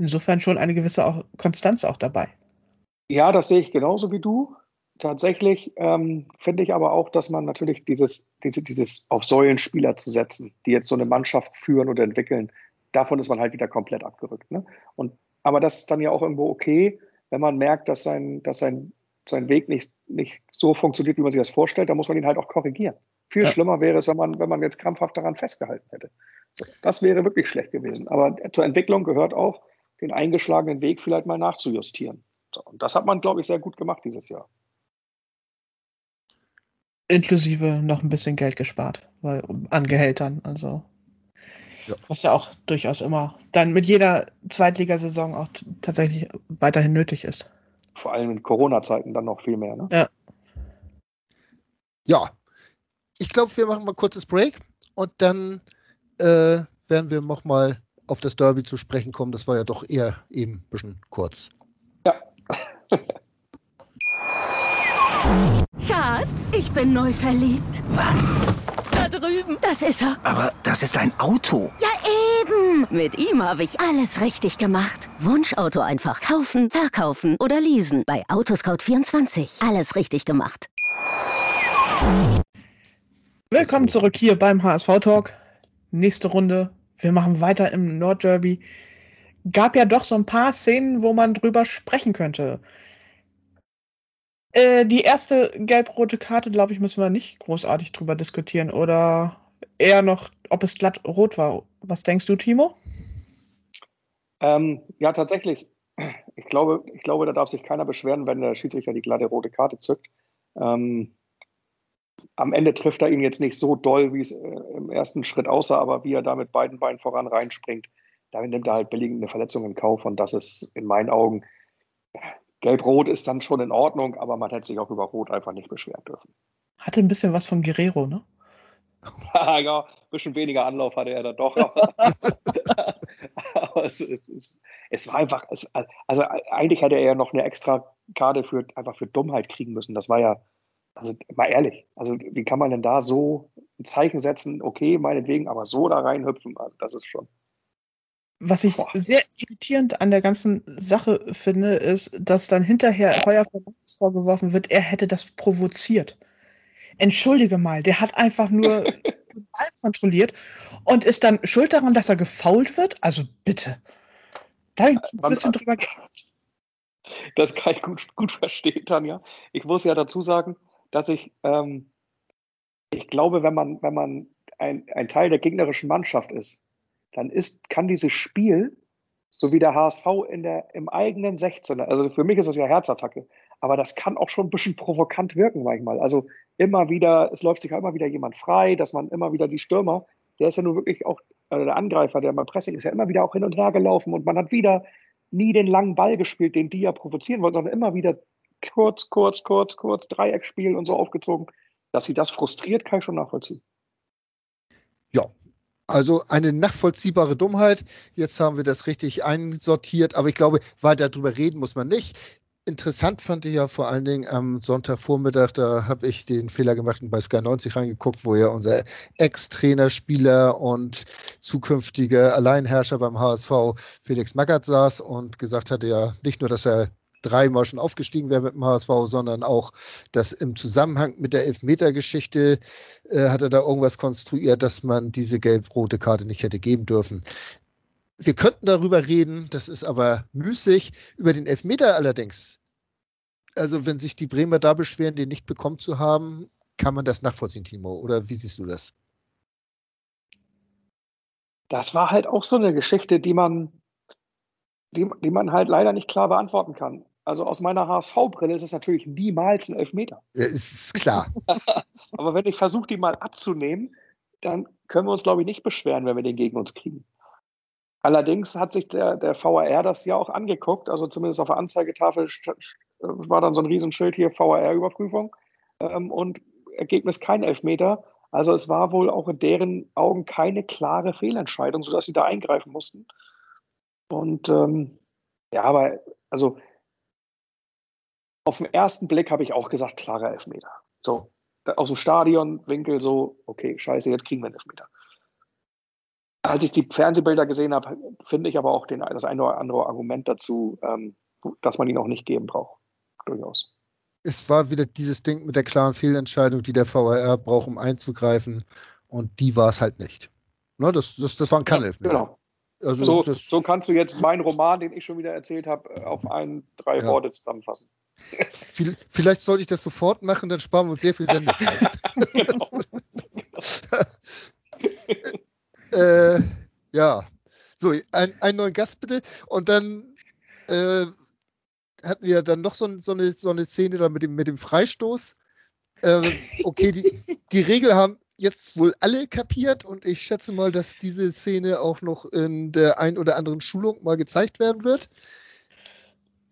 D: Insofern schon eine gewisse auch Konstanz auch dabei.
E: Ja, das sehe ich genauso wie du. Tatsächlich ähm, finde ich aber auch, dass man natürlich dieses, diese, dieses auf Säulenspieler zu setzen, die jetzt so eine Mannschaft führen oder entwickeln, davon ist man halt wieder komplett abgerückt. Ne? Und, aber das ist dann ja auch irgendwo okay, wenn man merkt, dass sein, dass sein, sein Weg nicht, nicht so funktioniert, wie man sich das vorstellt, dann muss man ihn halt auch korrigieren. Viel ja. schlimmer wäre es, wenn man, wenn man jetzt krampfhaft daran festgehalten hätte. Das wäre wirklich schlecht gewesen. Aber zur Entwicklung gehört auch, den eingeschlagenen Weg vielleicht mal nachzujustieren. Und das hat man, glaube ich, sehr gut gemacht dieses Jahr.
D: Inklusive noch ein bisschen Geld gespart, weil an Gehältern, also ja. was ja auch durchaus immer dann mit jeder Zweitligasaison auch tatsächlich weiterhin nötig ist.
E: vor allem in Corona-Zeiten dann noch viel mehr. Ne?
C: Ja. Ja. Ich glaube, wir machen mal ein kurzes Break und dann äh, werden wir nochmal auf das Derby zu sprechen kommen. Das war ja doch eher eben ein bisschen kurz.
B: Schatz, ich bin neu verliebt.
F: Was?
B: Da drüben. Das ist er.
F: Aber das ist ein Auto.
B: Ja, eben. Mit ihm habe ich alles richtig gemacht. Wunschauto einfach kaufen, verkaufen oder leasen. Bei Autoscout24. Alles richtig gemacht.
D: Willkommen zurück hier beim HSV Talk. Nächste Runde. Wir machen weiter im Nordderby. Gab ja doch so ein paar Szenen, wo man drüber sprechen könnte. Äh, die erste gelb-rote Karte, glaube ich, müssen wir nicht großartig drüber diskutieren. Oder eher noch, ob es glatt rot war. Was denkst du, Timo?
E: Ähm, ja, tatsächlich. Ich glaube, ich glaube, da darf sich keiner beschweren, wenn der Schiedsrichter die glatte rote Karte zückt. Ähm, am Ende trifft er ihn jetzt nicht so doll, wie es äh, im ersten Schritt aussah, aber wie er da mit beiden Beinen voran reinspringt, damit nimmt er halt billigend eine Verletzung in Kauf und das ist in meinen Augen Gelb-Rot ist dann schon in Ordnung, aber man hätte sich auch über Rot einfach nicht beschweren dürfen.
D: Hatte ein bisschen was von Guerrero, ne?
E: ja, ein bisschen weniger Anlauf hatte er da doch. aber es, es, es, war einfach, es, also eigentlich hätte er ja noch eine extra Karte für, einfach für Dummheit kriegen müssen. Das war ja, also mal ehrlich, also wie kann man denn da so ein Zeichen setzen, okay, meinetwegen, aber so da reinhüpfen, also das ist schon.
D: Was ich Boah. sehr irritierend an der ganzen Sache finde, ist, dass dann hinterher Heuer vorgeworfen wird, er hätte das provoziert. Entschuldige mal, der hat einfach nur den Ball kontrolliert und ist dann schuld daran, dass er gefault wird? Also bitte. Da habe ich ein bisschen drüber gehabt.
E: Das kann ich gut, gut verstehen, Tanja. Ich muss ja dazu sagen, dass ich, ähm, ich glaube, wenn man, wenn man ein, ein Teil der gegnerischen Mannschaft ist, dann ist, kann dieses Spiel, so wie der HSV in der, im eigenen 16er, also für mich ist das ja Herzattacke, aber das kann auch schon ein bisschen provokant wirken manchmal. Also immer wieder, es läuft sich ja immer wieder jemand frei, dass man immer wieder die Stürmer, der ist ja nur wirklich auch, also der Angreifer, der beim Pressing ist ja immer wieder auch hin und her gelaufen und man hat wieder nie den langen Ball gespielt, den die ja provozieren wollen, sondern immer wieder kurz, kurz, kurz, kurz, Dreieckspiel und so aufgezogen. Dass sie das frustriert, kann ich schon nachvollziehen.
C: Also eine nachvollziehbare Dummheit. Jetzt haben wir das richtig einsortiert, aber ich glaube, weiter darüber reden muss man nicht. Interessant fand ich ja vor allen Dingen am Sonntagvormittag, da habe ich den Fehler gemacht und bei Sky 90 reingeguckt, wo ja unser Ex-Trainerspieler und zukünftiger Alleinherrscher beim HSV Felix Magath saß und gesagt hatte ja nicht nur, dass er dreimal schon aufgestiegen wäre mit dem HSV, sondern auch, dass im Zusammenhang mit der Elfmeter-Geschichte äh, hat er da irgendwas konstruiert, dass man diese gelb-rote Karte nicht hätte geben dürfen. Wir könnten darüber reden, das ist aber müßig. Über den Elfmeter allerdings, also wenn sich die Bremer da beschweren, den nicht bekommen zu haben, kann man das nachvollziehen, Timo? Oder wie siehst du das?
E: Das war halt auch so eine Geschichte, die man, die, die man halt leider nicht klar beantworten kann. Also aus meiner HSV-Brille ist es natürlich niemals ein Elfmeter.
C: Ja, ist klar.
E: Aber wenn ich versuche, die mal abzunehmen, dann können wir uns, glaube ich, nicht beschweren, wenn wir den gegen uns kriegen. Allerdings hat sich der, der VAR das ja auch angeguckt, also zumindest auf der Anzeigetafel war dann so ein Riesenschild hier VAR-Überprüfung ähm, und Ergebnis kein Elfmeter. Also es war wohl auch in deren Augen keine klare Fehlentscheidung, sodass sie da eingreifen mussten. Und ähm, ja, aber also auf den ersten Blick habe ich auch gesagt, klarer Elfmeter. So, aus dem Stadionwinkel so, okay, scheiße, jetzt kriegen wir einen Elfmeter. Als ich die Fernsehbilder gesehen habe, finde ich aber auch den, das eine oder andere Argument dazu, ähm, dass man ihn auch nicht geben braucht. Durchaus.
C: Es war wieder dieses Ding mit der klaren Fehlentscheidung, die der VAR braucht, um einzugreifen. Und die war es halt nicht. Ne, das, das, das waren keine Elfmeter. Genau.
E: Also so, so, kannst du jetzt meinen Roman, den ich schon wieder erzählt habe, auf ein, drei ja. Worte zusammenfassen.
C: Vielleicht sollte ich das sofort machen, dann sparen wir uns sehr viel Sendezeit. genau. äh, ja. So, ein, einen neuen Gast bitte. Und dann äh, hatten wir dann noch so, so, eine, so eine Szene da mit dem, mit dem Freistoß. Äh, okay, die, die Regel haben jetzt wohl alle kapiert und ich schätze mal, dass diese Szene auch noch in der ein oder anderen Schulung mal gezeigt werden wird.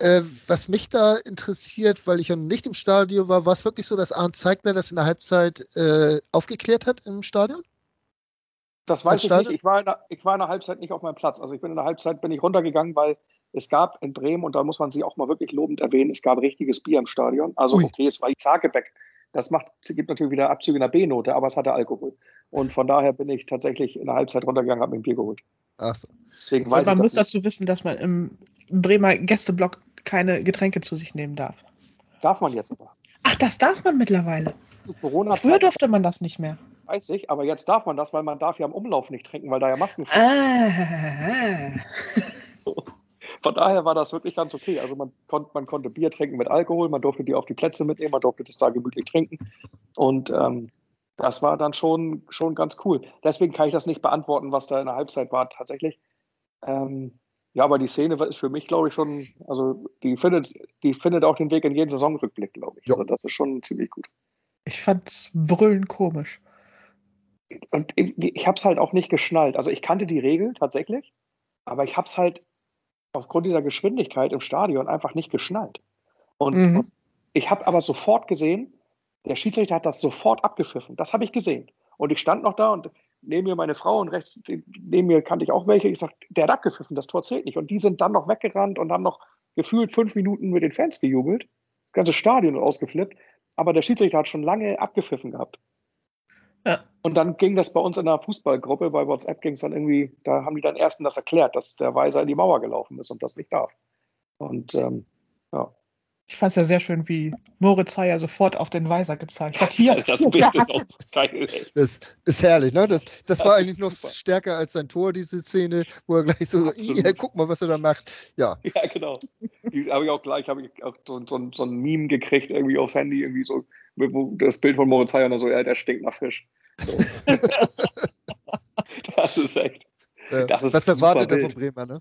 C: Äh, was mich da interessiert, weil ich ja nicht im Stadion war, war es wirklich so, dass Arndt Zeigner das in der Halbzeit äh, aufgeklärt hat im Stadion?
E: Das weiß ich nicht. Ich war, in der, ich war in der Halbzeit nicht auf meinem Platz. Also ich bin in der Halbzeit bin ich runtergegangen, weil es gab in Bremen, und da muss man sie auch mal wirklich lobend erwähnen, es gab richtiges Bier im Stadion. Also Ui. okay, es war Isagebeck. Das macht, gibt natürlich wieder Abzüge in der B-Note, aber es hatte Alkohol. Und von daher bin ich tatsächlich in der Halbzeit runtergegangen, habe mir ein Bier geholt.
D: Ach so. Deswegen weiß man muss dazu wissen, dass man im Bremer Gästeblock keine Getränke zu sich nehmen darf.
E: Darf man jetzt aber.
D: Ach, das darf man mittlerweile. Corona Früher durfte man das nicht mehr.
E: Weiß ich, aber jetzt darf man das, weil man darf ja im Umlauf nicht trinken, weil da ja Masken sind. Ah. Von daher war das wirklich ganz okay. Also man, konnt, man konnte Bier trinken mit Alkohol, man durfte die auf die Plätze mitnehmen, man durfte das da gemütlich trinken. Und ähm, das war dann schon, schon ganz cool. Deswegen kann ich das nicht beantworten, was da in der Halbzeit war tatsächlich. Ähm, ja, aber die Szene ist für mich, glaube ich, schon, also die findet, die findet auch den Weg in jeden Saisonrückblick, glaube ich. Ja. Also das ist schon ziemlich gut.
D: Ich fand's brüllend komisch.
E: Und ich, ich habe es halt auch nicht geschnallt. Also ich kannte die Regel tatsächlich, aber ich habe es halt aufgrund dieser Geschwindigkeit im Stadion einfach nicht geschnallt. Und, mhm. und ich habe aber sofort gesehen, der Schiedsrichter hat das sofort abgepfiffen. Das habe ich gesehen. Und ich stand noch da und neben mir meine Frau und rechts neben mir kannte ich auch welche. Ich sagte, der hat abgepfiffen, das Tor zählt nicht. Und die sind dann noch weggerannt und haben noch gefühlt fünf Minuten mit den Fans gejubelt. Das ganze Stadion ausgeflippt. Aber der Schiedsrichter hat schon lange abgepfiffen gehabt. Ja. Und dann ging das bei uns in der Fußballgruppe, bei WhatsApp ging es dann irgendwie, da haben die dann ersten das erklärt, dass der Weiser in die Mauer gelaufen ist und das nicht darf. Und ähm.
D: Ich fand es ja sehr schön, wie Moritz Heyer sofort auf den Weiser gezeigt hat.
C: Hier, das hier, Bild ist auch geil. Das ist herrlich, ne? Das, das, das war eigentlich noch super. stärker als sein Tor, diese Szene, wo er gleich so, ja, guck mal, was er da macht. Ja,
E: ja genau. Die habe ich auch gleich, habe ich auch so, so, so, ein Meme gekriegt, irgendwie aufs Handy, irgendwie so, wo das Bild von Moritz Heyer und so, ja, der stinkt nach Fisch. So. das ist echt.
C: Das ist was erwartet er von Bremer, ne?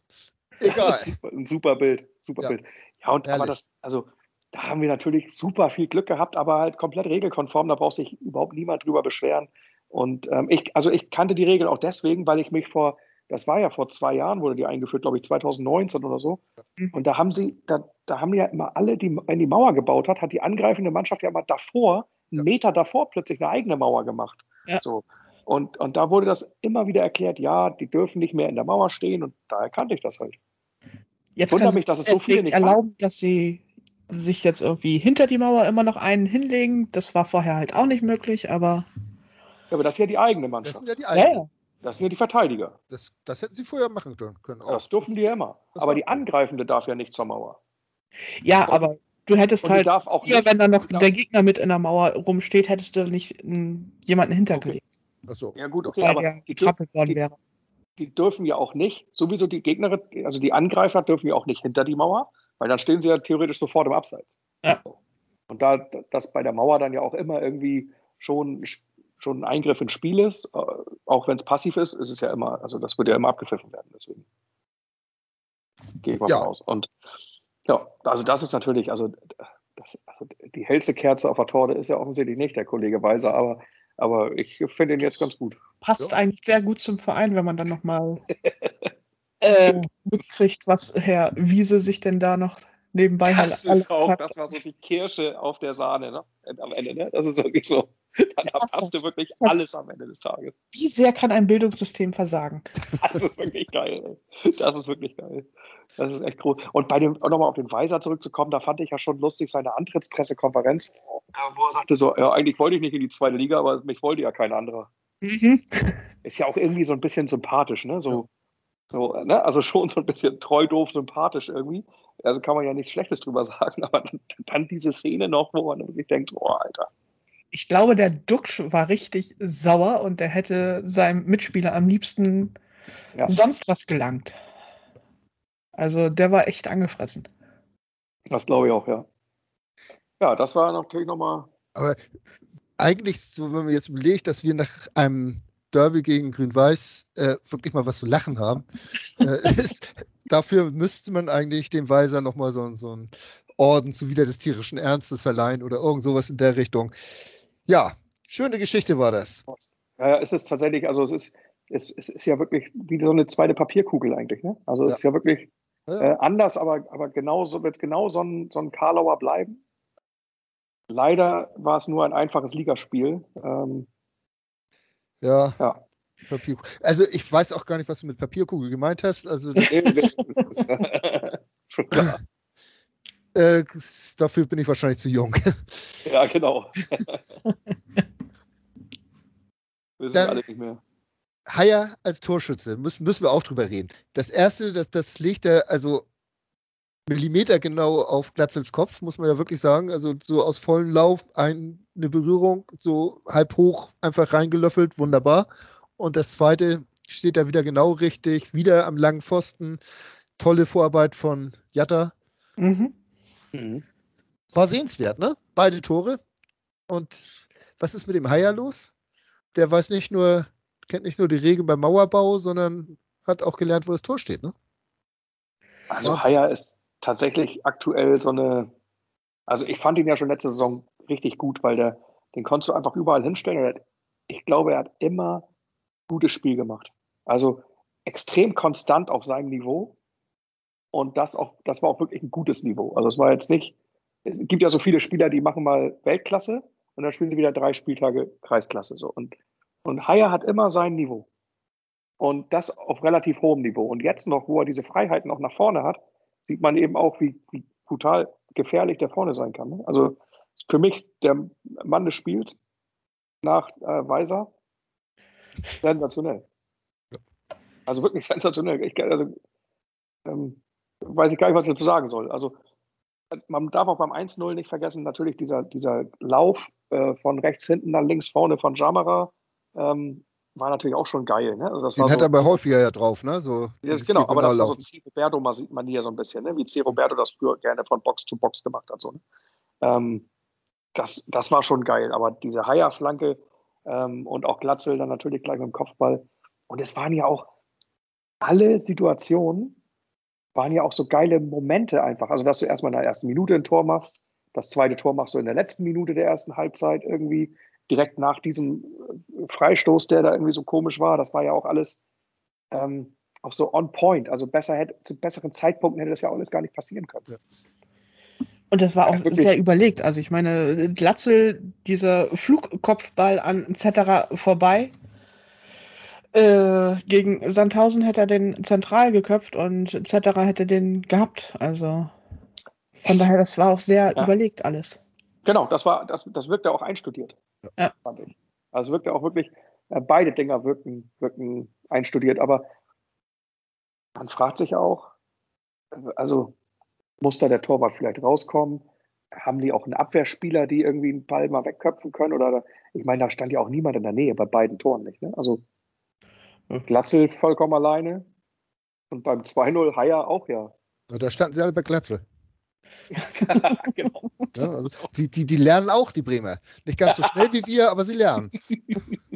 E: Egal. ein super Bild, super ja. Bild. Ja, und aber das, also da haben wir natürlich super viel Glück gehabt, aber halt komplett regelkonform. Da braucht sich überhaupt niemand drüber beschweren. Und ähm, ich, also ich kannte die Regel auch deswegen, weil ich mich vor, das war ja vor zwei Jahren, wurde die eingeführt, glaube ich, 2019 oder so. Mhm. Und da haben sie, da, da haben ja immer alle, die, wenn die Mauer gebaut hat, hat die angreifende Mannschaft ja immer davor, einen Meter davor plötzlich eine eigene Mauer gemacht. Ja. So. Und, und da wurde das immer wieder erklärt, ja, die dürfen nicht mehr in der Mauer stehen und da erkannte ich das halt.
D: Jetzt Wundert mich, dass es so viele nicht erlauben, machen. dass sie sich jetzt irgendwie hinter die Mauer immer noch einen hinlegen. Das war vorher halt auch nicht möglich, aber.
E: Ja, aber das ist ja die eigene Mannschaft. Das sind ja
C: die eigenen. Ja,
E: Das sind ja die Verteidiger.
C: Das, das hätten sie vorher machen können.
E: Auch. Das dürfen die ja immer. Das aber die Angreifende darf ja nicht zur Mauer.
D: Ja, und, aber du hättest halt, auch früher, nicht, wenn da noch der Gegner mit in der Mauer rumsteht, hättest du nicht m, jemanden hintergelegt.
E: Okay. Achso. Ja, gut, okay, aber die, die, wäre. Die dürfen ja auch nicht, sowieso die Gegner, also die Angreifer dürfen ja auch nicht hinter die Mauer, weil dann stehen sie ja theoretisch sofort im Abseits. Ja. Und da das bei der Mauer dann ja auch immer irgendwie schon, schon ein Eingriff ins Spiel ist, äh, auch wenn es passiv ist, ist es ja immer, also das wird ja immer abgepfiffen werden. Deswegen gehe ich mal ja. raus. Und ja, also das ist natürlich, also, das, also die hellste Kerze auf der Torte ist ja offensichtlich nicht der Kollege Weiser, aber, aber ich finde ihn jetzt ganz gut.
D: Passt ja. eigentlich sehr gut zum Verein, wenn man dann nochmal äh, mitkriegt, was Herr Wiese sich denn da noch nebenbei
E: das halt ist auch, Das war so die Kirsche auf der Sahne ne? am Ende. Ne? Das ist wirklich so. Da, da passte wirklich alles am Ende des Tages.
D: Wie sehr kann ein Bildungssystem versagen?
E: Das ist wirklich geil. Ey. Das ist wirklich geil. Das ist echt groß. Und bei dem, nochmal auf den Weiser zurückzukommen, da fand ich ja schon lustig seine Antrittspressekonferenz, wo er sagte so, ja, eigentlich wollte ich nicht in die zweite Liga, aber mich wollte ja kein anderer. Mhm. Ist ja auch irgendwie so ein bisschen sympathisch, ne? So, so, ne? Also schon so ein bisschen treu, doof, sympathisch irgendwie. Also kann man ja nichts Schlechtes drüber sagen, aber dann, dann diese Szene noch, wo man wirklich denkt, oh, Alter.
D: Ich glaube, der Duxch war richtig sauer und der hätte seinem Mitspieler am liebsten ja. sonst was gelangt. Also der war echt angefressen.
E: Das glaube ich auch, ja. Ja, das war natürlich nochmal.
C: Aber eigentlich, so, wenn man jetzt überlegt, dass wir nach einem Derby gegen Grün-Weiß äh, wirklich mal was zu lachen haben. äh, ist, dafür müsste man eigentlich dem Weiser nochmal so, so einen Orden zu wieder des tierischen Ernstes verleihen oder irgend sowas in der Richtung. Ja, schöne Geschichte war das.
E: Ja, ja es ist tatsächlich, also es ist, es, es ist ja wirklich wie so eine zweite Papierkugel eigentlich. Ne? Also es ja. ist ja wirklich, Ja. Äh, anders, aber, aber genauso wird es genau so ein, so ein Karlauer bleiben. Leider war es nur ein einfaches Ligaspiel. Ähm,
C: ja. ja. Also ich weiß auch gar nicht, was du mit Papierkugel gemeint hast. Also. Äh, dafür bin ich wahrscheinlich zu jung.
E: Ja, genau. Wissen
C: wir alle nicht mehr. Haier als Torschütze, müssen, müssen wir auch drüber reden. Das erste, das, das legt er also Millimeter genau auf Glatzels Kopf, muss man ja wirklich sagen. Also so aus vollem Lauf ein, eine Berührung, so halb hoch einfach reingelöffelt, wunderbar. Und das zweite steht da wieder genau richtig, wieder am langen Pfosten. Tolle Vorarbeit von Jatta. Mhm. Mhm. War sehenswert, ne? Beide Tore. Und was ist mit dem Haier los? Der weiß nicht nur, kennt nicht nur die Regeln beim Mauerbau, sondern hat auch gelernt, wo das Tor steht, ne?
E: Also Haier ist tatsächlich aktuell so eine, also ich fand ihn ja schon letzte Saison richtig gut, weil der, den konntest du einfach überall hinstellen. ich glaube, er hat immer gutes Spiel gemacht. Also extrem konstant auf seinem Niveau. Und das, auch, das war auch wirklich ein gutes Niveau. Also es war jetzt nicht, es gibt ja so viele Spieler, die machen mal Weltklasse und dann spielen sie wieder drei Spieltage Kreisklasse. So. Und, und Haier hat immer sein Niveau. Und das auf relativ hohem Niveau. Und jetzt noch, wo er diese Freiheiten noch nach vorne hat, sieht man eben auch, wie, wie brutal gefährlich der vorne sein kann. Ne? Also für mich der Mann des Spiels nach äh, Weiser sensationell. Also wirklich sensationell. Ich, also, ähm, weiß ich gar nicht, was ich dazu sagen soll. Also man darf auch beim 1-0 nicht vergessen, natürlich dieser, dieser Lauf äh, von rechts hinten nach links vorne von Jamara ähm, war natürlich auch schon geil. Ne? Also das
C: Den
E: war
C: hat so, er aber häufiger ja drauf, ne? So,
E: das, genau, aber das war so C. Roberto, man sieht man hier so ein bisschen, ne? wie C. Roberto das früher gerne von Box zu Box gemacht hat. So, ne? ähm, das, das war schon geil, aber diese Haier-Flanke ähm, und auch Glatzel dann natürlich gleich mit dem Kopfball. Und es waren ja auch alle Situationen, waren ja auch so geile Momente einfach. Also, dass du erstmal in der ersten Minute ein Tor machst, das zweite Tor machst du in der letzten Minute der ersten Halbzeit irgendwie, direkt nach diesem äh, Freistoß, der da irgendwie so komisch war. Das war ja auch alles ähm, auch so on point. Also besser hätte, zu besseren Zeitpunkten hätte das ja alles gar nicht passieren können. Ja.
D: Und das war auch ja, sehr überlegt. Also ich meine, Glatzel, dieser Flugkopfball an etc. vorbei. Äh, gegen Sandhausen hätte er den zentral geköpft und etc. hätte den gehabt. Also von daher, das war auch sehr ja. überlegt alles.
E: Genau, das war, das, das wirkte auch einstudiert. Ja. Fand ich. Also wirkte auch wirklich, äh, beide Dinger wirken, wirken einstudiert, aber man fragt sich auch, also muss da der Torwart vielleicht rauskommen? Haben die auch einen Abwehrspieler, die irgendwie einen Ball mal wegköpfen können? Oder ich meine, da stand ja auch niemand in der Nähe bei beiden Toren nicht. Ne? Also Glatzel vollkommen alleine und beim 2-0 Haier auch ja.
C: Da standen sie alle bei Glatzel. genau. Ja, also die, die, die lernen auch, die Bremer. Nicht ganz so schnell wie wir, aber sie lernen.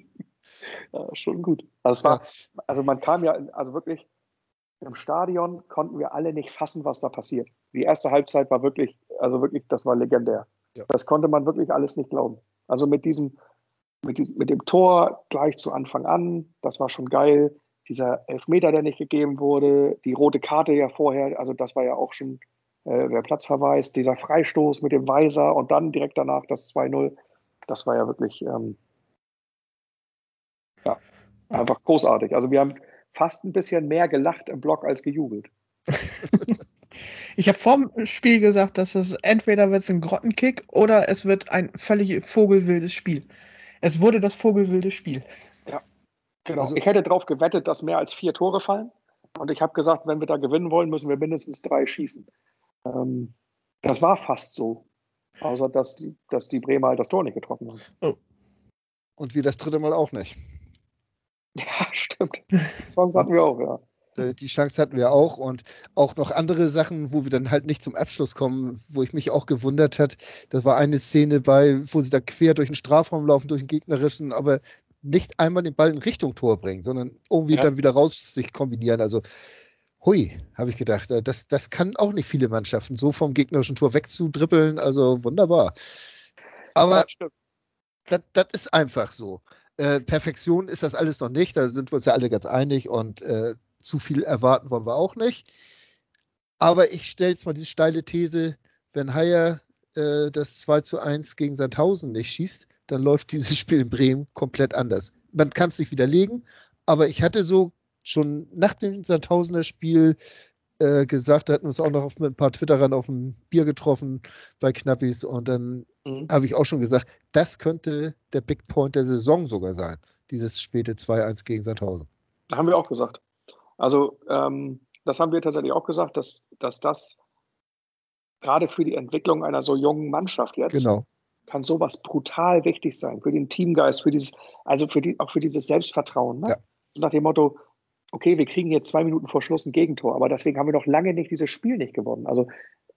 E: Ja, schon gut. Also, war, also man kam ja, also wirklich, im Stadion konnten wir alle nicht fassen, was da passiert. Die erste Halbzeit war wirklich, also wirklich, das war legendär. Ja. Das konnte man wirklich alles nicht glauben. Also mit diesem, mit, mit dem Tor gleich zu Anfang an, das war schon geil. Dieser Elfmeter, der nicht gegeben wurde, die rote Karte ja vorher, also das war ja auch schon äh, der Platzverweis, dieser Freistoß mit dem Weiser und dann direkt danach das 2-0. Das war ja wirklich ähm, ja, einfach großartig. Also wir haben fast ein bisschen mehr gelacht im Block als gejubelt.
D: ich habe vorm Spiel gesagt, dass es entweder wird es ein Grottenkick oder es wird ein völlig vogelwildes Spiel. Es wurde das vogelwilde Spiel.
E: Ja, genau. Also, ich hätte darauf gewettet, dass mehr als vier Tore fallen. Und ich habe gesagt, wenn wir da gewinnen wollen, müssen wir mindestens drei schießen. Ähm, das war fast so. Außer dass die, dass die Bremer halt das Tor nicht getroffen haben. Oh.
C: Und wie das dritte Mal auch nicht.
E: Ja, stimmt. Chance hatten wir auch, ja.
C: Äh, die Chance hatten wir auch und auch noch andere Sachen, wo wir dann halt nicht zum Abschluss kommen, wo ich mich auch gewundert hat. Das war eine Szene bei, wo sie da quer durch den Strafraum laufen, durch den gegnerischen, aber nicht einmal den Ball in Richtung Tor bringen, sondern irgendwie ja. dann wieder raus sich kombinieren. Also hui, habe ich gedacht, äh, das, das kann auch nicht viele Mannschaften, so vom gegnerischen Tor wegzudribbeln, also wunderbar. Aber ja, das, das ist einfach so. Äh, Perfektion ist das alles noch nicht, da sind wir uns ja alle ganz einig und äh, zu viel erwarten wollen wir auch nicht. Aber ich stelle jetzt mal diese steile These, wenn Haier äh, das 2 zu 1 gegen Sandhausen nicht schießt, dann läuft dieses Spiel in Bremen komplett anders. Man kann es nicht widerlegen, aber ich hatte so schon nach dem Sandhausener Spiel äh, gesagt, da hatten wir uns auch noch mit ein paar Twitterern auf dem Bier getroffen bei Knappis und dann mhm. habe ich auch schon gesagt, das könnte der Big Point der Saison sogar sein, dieses späte 2-1 gegen Sandhausen.
E: Haben wir auch gesagt. Also ähm, das haben wir tatsächlich auch gesagt, dass, dass das gerade für die Entwicklung einer so jungen Mannschaft jetzt
C: genau.
E: kann sowas brutal wichtig sein für den Teamgeist, für dieses, also für die, auch für dieses Selbstvertrauen. Ne? Ja. Nach dem Motto, okay, wir kriegen jetzt zwei Minuten vor Schluss ein Gegentor, aber deswegen haben wir noch lange nicht dieses Spiel nicht gewonnen. Also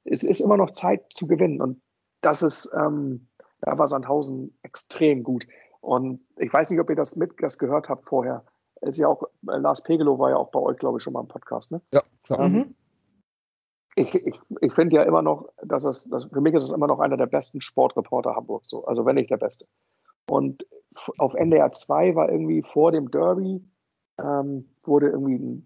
E: es ist immer noch Zeit zu gewinnen und das ist, ähm, da war Sandhausen extrem gut. Und ich weiß nicht, ob ihr das mit das gehört habt vorher. Ist ja auch, äh, Lars Pegelow war ja auch bei euch, glaube ich, schon mal im Podcast, ne?
C: Ja, klar. Ähm, mhm.
E: Ich, ich, ich finde ja immer noch, dass es, dass, für mich ist es immer noch einer der besten Sportreporter Hamburg, so, also wenn nicht der beste. Und auf NDR 2 war irgendwie vor dem Derby ähm, wurde irgendwie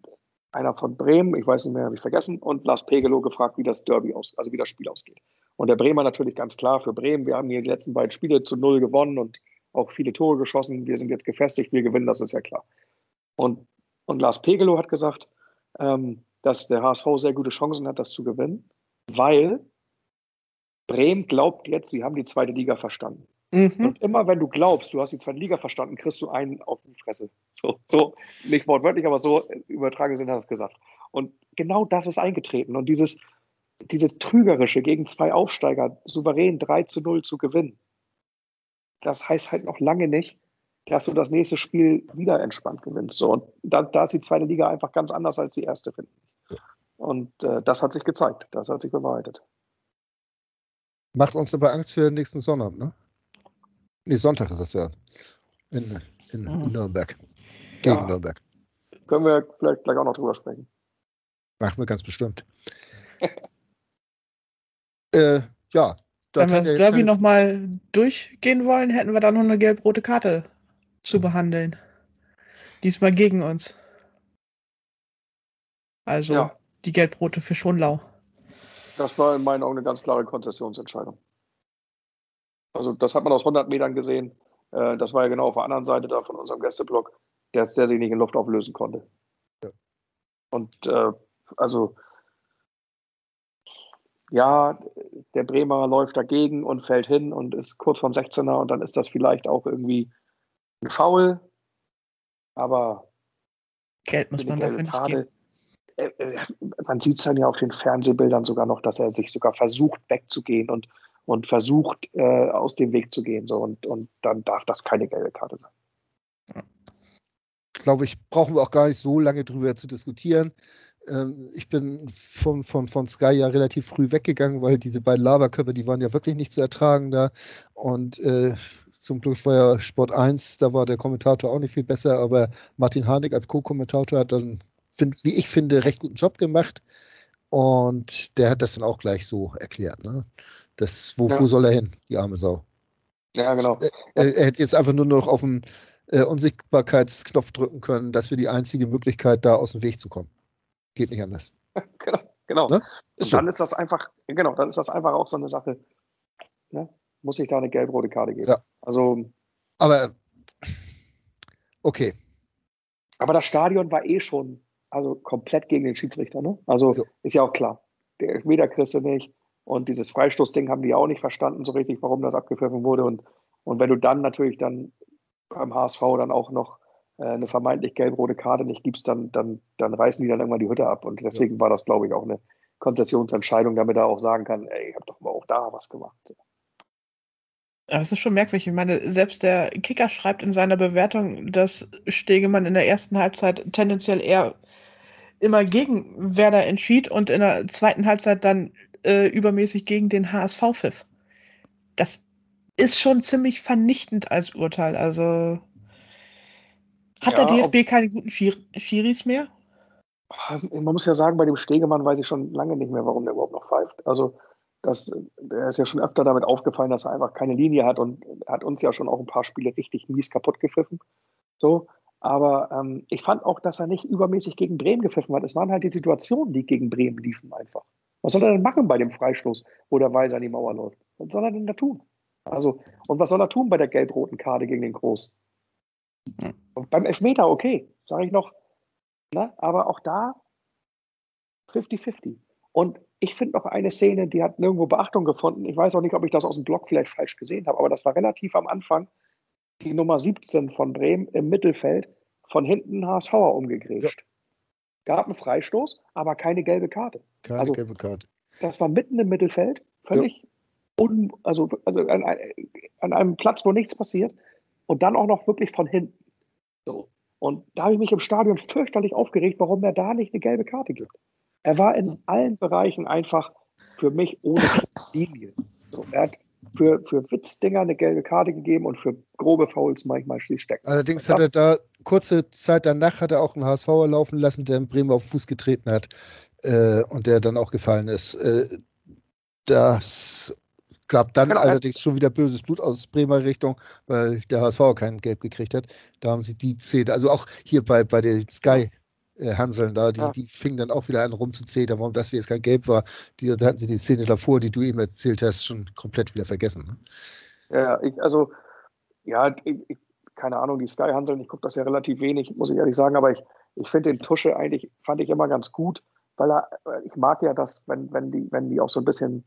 E: einer von Bremen, ich weiß nicht mehr, habe ich vergessen, und Lars Pegelow gefragt, wie das Derby aus, also wie das Spiel ausgeht. Und der Bremer natürlich ganz klar für Bremen. Wir haben hier die letzten beiden Spiele zu null gewonnen und auch viele Tore geschossen. Wir sind jetzt gefestigt, wir gewinnen, das ist ja klar. Und, und Lars Pegelow hat gesagt, ähm, dass der HSV sehr gute Chancen hat, das zu gewinnen, weil Bremen glaubt jetzt, sie haben die zweite Liga verstanden. Mhm. Und immer wenn du glaubst, du hast die zweite Liga verstanden, kriegst du einen auf die Fresse. So, so nicht wortwörtlich, aber so übertragen sind hat es gesagt. Und genau das ist eingetreten. Und dieses, dieses Trügerische gegen zwei Aufsteiger souverän 3 zu 0 zu gewinnen, das heißt halt noch lange nicht, dass du das nächste Spiel wieder entspannt gewinnst. So, und da, da ist die zweite Liga einfach ganz anders als die erste, finde ich. Und äh, das hat sich gezeigt, das hat sich bewahrheitet.
C: Macht uns aber Angst für den nächsten Sonnabend, ne? Nee, Sonntag ist das ja. In, in, in mhm. Nürnberg. Gegen ja. Nürnberg.
E: Können wir vielleicht gleich auch noch drüber sprechen.
C: Machen wir ganz bestimmt. äh, ja.
D: Wenn wir das Derby nochmal durchgehen wollen, hätten wir da noch eine gelb-rote Karte zu behandeln. Diesmal gegen uns. Also ja. die gelb-rote für Schonlau.
E: Das war in meinen Augen eine ganz klare Konzessionsentscheidung. Also das hat man aus 100 Metern gesehen. Äh, das war ja genau auf der anderen Seite da von unserem Gästeblock, der, der sich nicht in Luft auflösen konnte. Ja. Und äh, also ja, der Bremer läuft dagegen und fällt hin und ist kurz vorm 16er und dann ist das vielleicht auch irgendwie ein Foul. Aber
D: Geld muss man dafür nicht geben.
E: Äh, man sieht es dann ja auf den Fernsehbildern sogar noch, dass er sich sogar versucht wegzugehen und und versucht, äh, aus dem Weg zu gehen. So, und, und dann darf das keine gelbe Karte sein.
C: Glaube ich, brauchen wir auch gar nicht so lange drüber zu diskutieren. Ähm, ich bin von, von, von Sky ja relativ früh weggegangen, weil diese beiden Laberköpfe, die waren ja wirklich nicht zu ertragen da. Und äh, zum Glück war ja Sport 1, da war der Kommentator auch nicht viel besser, aber Martin Harnik als Co-Kommentator hat dann, find, wie ich finde, recht guten Job gemacht. Und der hat das dann auch gleich so erklärt. Ne? Das, wo, ja. wo soll er hin, die arme Sau?
E: Ja, genau.
C: Er, er hätte jetzt einfach nur noch auf den äh, Unsichtbarkeitsknopf drücken können. Das wäre die einzige Möglichkeit, da aus dem Weg zu kommen. Geht nicht anders.
E: genau. genau. Ne? Und dann ist das einfach, genau, dann ist das einfach auch so eine Sache. Ne? Muss ich da eine gelb-rote Karte geben?
C: Ja.
E: Also.
C: Aber okay.
E: Aber das Stadion war eh schon also komplett gegen den Schiedsrichter, ne? Also ja. ist ja auch klar. Der Elfmeter kriegst du nicht. Und dieses Freistoßding haben die auch nicht verstanden so richtig, warum das abgepfiffen wurde. Und, und wenn du dann natürlich dann beim HSV dann auch noch äh, eine vermeintlich gelb-rote Karte nicht gibst, dann, dann, dann reißen die dann irgendwann die Hütte ab. Und deswegen ja. war das, glaube ich, auch eine Konzessionsentscheidung, damit er auch sagen kann, ey, ich habe doch mal auch da was gemacht.
D: Das ist schon merkwürdig. Ich meine, selbst der Kicker schreibt in seiner Bewertung, dass Stegemann in der ersten Halbzeit tendenziell eher immer gegen Werder entschied und in der zweiten Halbzeit dann äh, übermäßig gegen den HSV pfiff. Das ist schon ziemlich vernichtend als Urteil. Also hat ja, der DFB keine guten Schiris mehr?
E: Man muss ja sagen, bei dem Stegemann weiß ich schon lange nicht mehr, warum der überhaupt noch pfeift. Also das, der ist ja schon öfter damit aufgefallen, dass er einfach keine Linie hat und hat uns ja schon auch ein paar Spiele richtig mies kaputt gepfiffen. So, Aber ähm, ich fand auch, dass er nicht übermäßig gegen Bremen gepfiffen hat. Es waren halt die Situationen, die gegen Bremen liefen einfach. Was soll er denn machen bei dem Freistoß, wo der Weiser an die Mauer läuft? Was soll er denn da tun? Also, und was soll er tun bei der gelb-roten Karte gegen den Groß? Und beim Elfmeter, okay, sage ich noch. Ne? Aber auch da 50-50. Und ich finde noch eine Szene, die hat nirgendwo Beachtung gefunden. Ich weiß auch nicht, ob ich das aus dem Blog vielleicht falsch gesehen habe, aber das war relativ am Anfang. Die Nummer 17 von Bremen im Mittelfeld von hinten HSVer umgegrätscht. Gab einen Freistoß, aber keine gelbe Karte.
C: Keine also, gelbe Karte.
E: Das war mitten im Mittelfeld, völlig ja. un, also, also an, an, einem Platz, wo nichts passiert. Und dann auch noch wirklich von hinten. So. Und da habe ich mich im Stadion fürchterlich aufgeregt, warum er da nicht eine gelbe Karte gibt. Er war in allen Bereichen einfach für mich ohne Linie. So, er hat für, für Witzdinger eine gelbe Karte gegeben und für grobe Fouls manchmal stecken.
C: Allerdings hat er da kurze Zeit danach hat er auch einen HSVer laufen lassen, der in Bremen auf Fuß getreten hat äh, und der dann auch gefallen ist. Äh, das gab dann genau. allerdings schon wieder böses Blut aus Bremer Richtung, weil der HSV kein Gelb gekriegt hat. Da haben sie die Szene, also auch hier bei, bei den Sky äh, Hanseln da, die, ja. die fingen dann auch wieder an rumzuzetern, warum das jetzt kein Gelb war. Die, da hatten sie die Szene davor, die du eben erzählt hast, schon komplett wieder vergessen.
E: Ne? Ja, ich, also, ja, ich, ich, keine Ahnung, die Sky Hanseln, ich gucke das ja relativ wenig, muss ich ehrlich sagen, aber ich, ich finde den Tusche eigentlich, fand ich immer ganz gut, weil er, ich mag ja das, wenn, wenn, die, wenn die auch so ein bisschen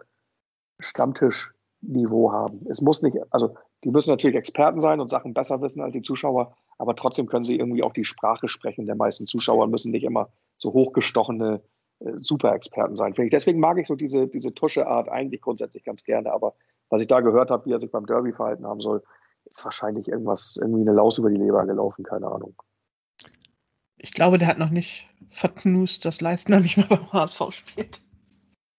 E: Stammtischniveau haben. Es muss nicht, also die müssen natürlich Experten sein und Sachen besser wissen als die Zuschauer, aber trotzdem können sie irgendwie auch die Sprache sprechen der meisten Zuschauer, müssen nicht immer so hochgestochene äh, Superexperten sein, ich. Deswegen mag ich so diese, diese Tusche-Art eigentlich grundsätzlich ganz gerne, aber was ich da gehört habe, wie er sich beim Derby verhalten haben soll, ist wahrscheinlich irgendwas, irgendwie eine Laus über die Leber gelaufen, keine Ahnung.
D: Ich glaube, der hat noch nicht verknust, dass Leistner nicht mehr beim HSV spielt.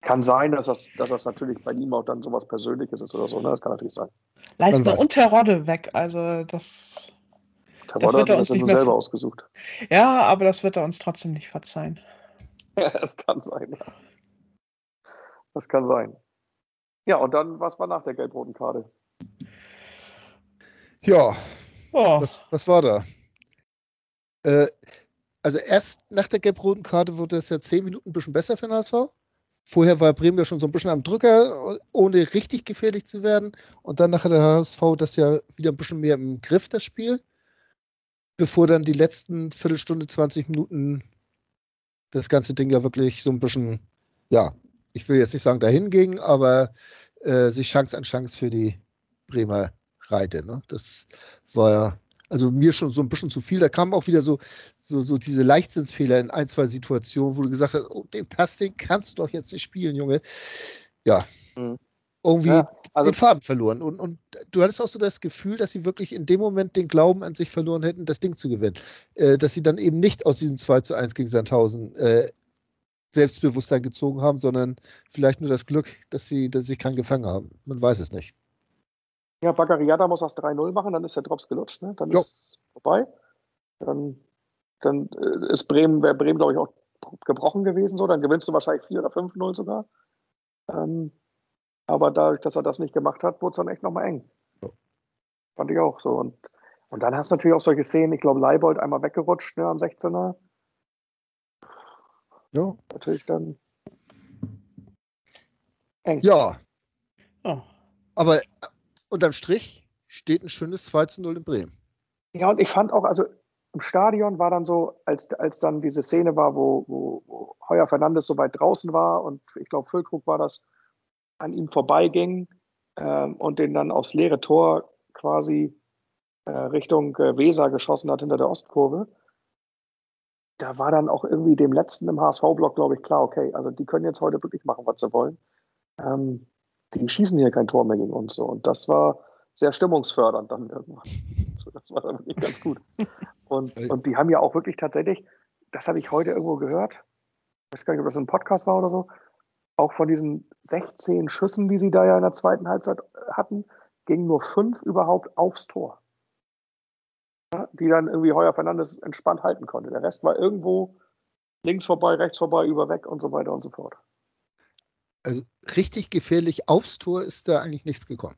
E: Kann sein, dass das, dass das natürlich bei ihm auch dann sowas Persönliches ist oder so, ne? Das kann natürlich sein.
D: Leistner und Terodde weg, also das
E: das wird er uns nicht mehr selber ausgesucht.
D: Ja, aber das wird er uns trotzdem nicht verzeihen.
E: Ja, das kann sein, ja. Das kann sein. Ja, und dann, was war nach der gelb-roten Karte?
C: Ja, oh. was, was war da? Äh, also erst nach der gelb-roten Karte wurde es ja zehn Minuten ein bisschen besser für den HSV. Vorher war Bremen ja schon so ein bisschen am Drücker, ohne richtig gefährlich zu werden. Und dann nachher der HSV das ja wieder ein bisschen mehr im Griff, das Spiel bevor dann die letzten Viertelstunde, 20 Minuten das ganze Ding ja wirklich so ein bisschen, ja, ich will jetzt nicht sagen dahin ging, aber äh, sich Chance an Chance für die Bremer Reite. Ne? Das war ja, also mir schon so ein bisschen zu viel. Da kamen auch wieder so, so, so diese Leichtsinnsfehler in ein, zwei Situationen, wo du gesagt hast, oh, den Pass, den kannst du doch jetzt nicht spielen, Junge. Ja. Mhm irgendwie ja, also, den Faden verloren. Und, und du hattest auch so das Gefühl, dass sie wirklich in dem Moment den Glauben an sich verloren hätten, das Ding zu gewinnen. Äh, dass sie dann eben nicht aus diesem 2 zu 1 gegen Sandhausen äh, Selbstbewusstsein gezogen haben, sondern vielleicht nur das Glück, dass sie, dass sie keinen gefangen haben. Man weiß es nicht.
E: Ja, Bagariata muss das 3-0 machen, dann ist der Drops gelutscht, ne? dann jo. ist es vorbei. Dann, dann äh, ist Bremen, wäre Bremen, glaube ich, auch gebrochen gewesen, so, dann gewinnst du wahrscheinlich 4 oder 5-0 sogar. Ähm, aber dadurch, dass er das nicht gemacht hat, wurde es dann echt nochmal eng. Ja. Fand ich auch so. Und, und dann hast du natürlich auch solche Szenen, ich glaube, Leibold einmal weggerutscht ne, am 16er.
C: Ja.
E: Natürlich dann
C: eng. Ja. Oh. Aber unterm Strich steht ein schönes 2 zu 0 in Bremen.
E: Ja, und ich fand auch, also im Stadion war dann so, als, als dann diese Szene war, wo, wo, wo Heuer Fernandes so weit draußen war und ich glaube, Füllkrug war das, an ihm vorbeiging ähm, und den dann aufs leere Tor quasi äh, Richtung äh, Weser geschossen hat hinter der Ostkurve. Da war dann auch irgendwie dem letzten im HSV-Block, glaube ich, klar, okay, also die können jetzt heute wirklich machen, was sie wollen. Ähm, die schießen hier kein Tor mehr gegen uns. So. Und das war sehr stimmungsfördernd dann irgendwann. Das war dann wirklich ganz gut. Und, und die haben ja auch wirklich tatsächlich, das habe ich heute irgendwo gehört, ich weiß gar nicht, ob das ein Podcast war oder so, auch von diesen 16 Schüssen, die sie da ja in der zweiten Halbzeit äh, hatten, gingen nur fünf überhaupt aufs Tor. Die dann irgendwie Heuer Fernandes entspannt halten konnte. Der Rest war irgendwo links vorbei, rechts vorbei, über weg und so weiter und so fort.
C: Also richtig gefährlich aufs Tor ist da eigentlich nichts gekommen.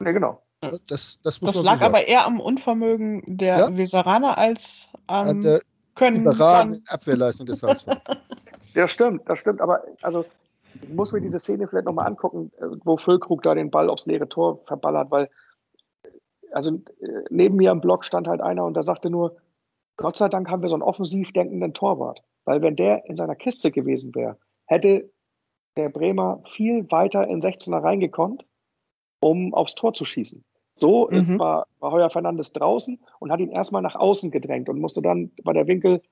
E: Ne, genau.
D: Das, das, das lag aber eher am Unvermögen der ja? Veteraner als am
C: der Können. Überragenden Abwehrleistung des HSV.
E: ja, stimmt, das stimmt. Aber also ich muss mir diese Szene vielleicht nochmal angucken, äh, wo Füllkrug da den Ball aufs leere Tor verballert, weil also äh, neben mir im Block stand halt einer und der sagte nur, Gott sei Dank haben wir so einen offensiv denkenden Torwart. Weil wenn der in seiner Kiste gewesen wäre, hätte der Bremer viel weiter in 16er reingekommen, um aufs Tor zu schießen. So mhm. war, war Heuer Fernandes draußen und hat ihn erstmal nach außen gedrängt und musste dann bei der Winkel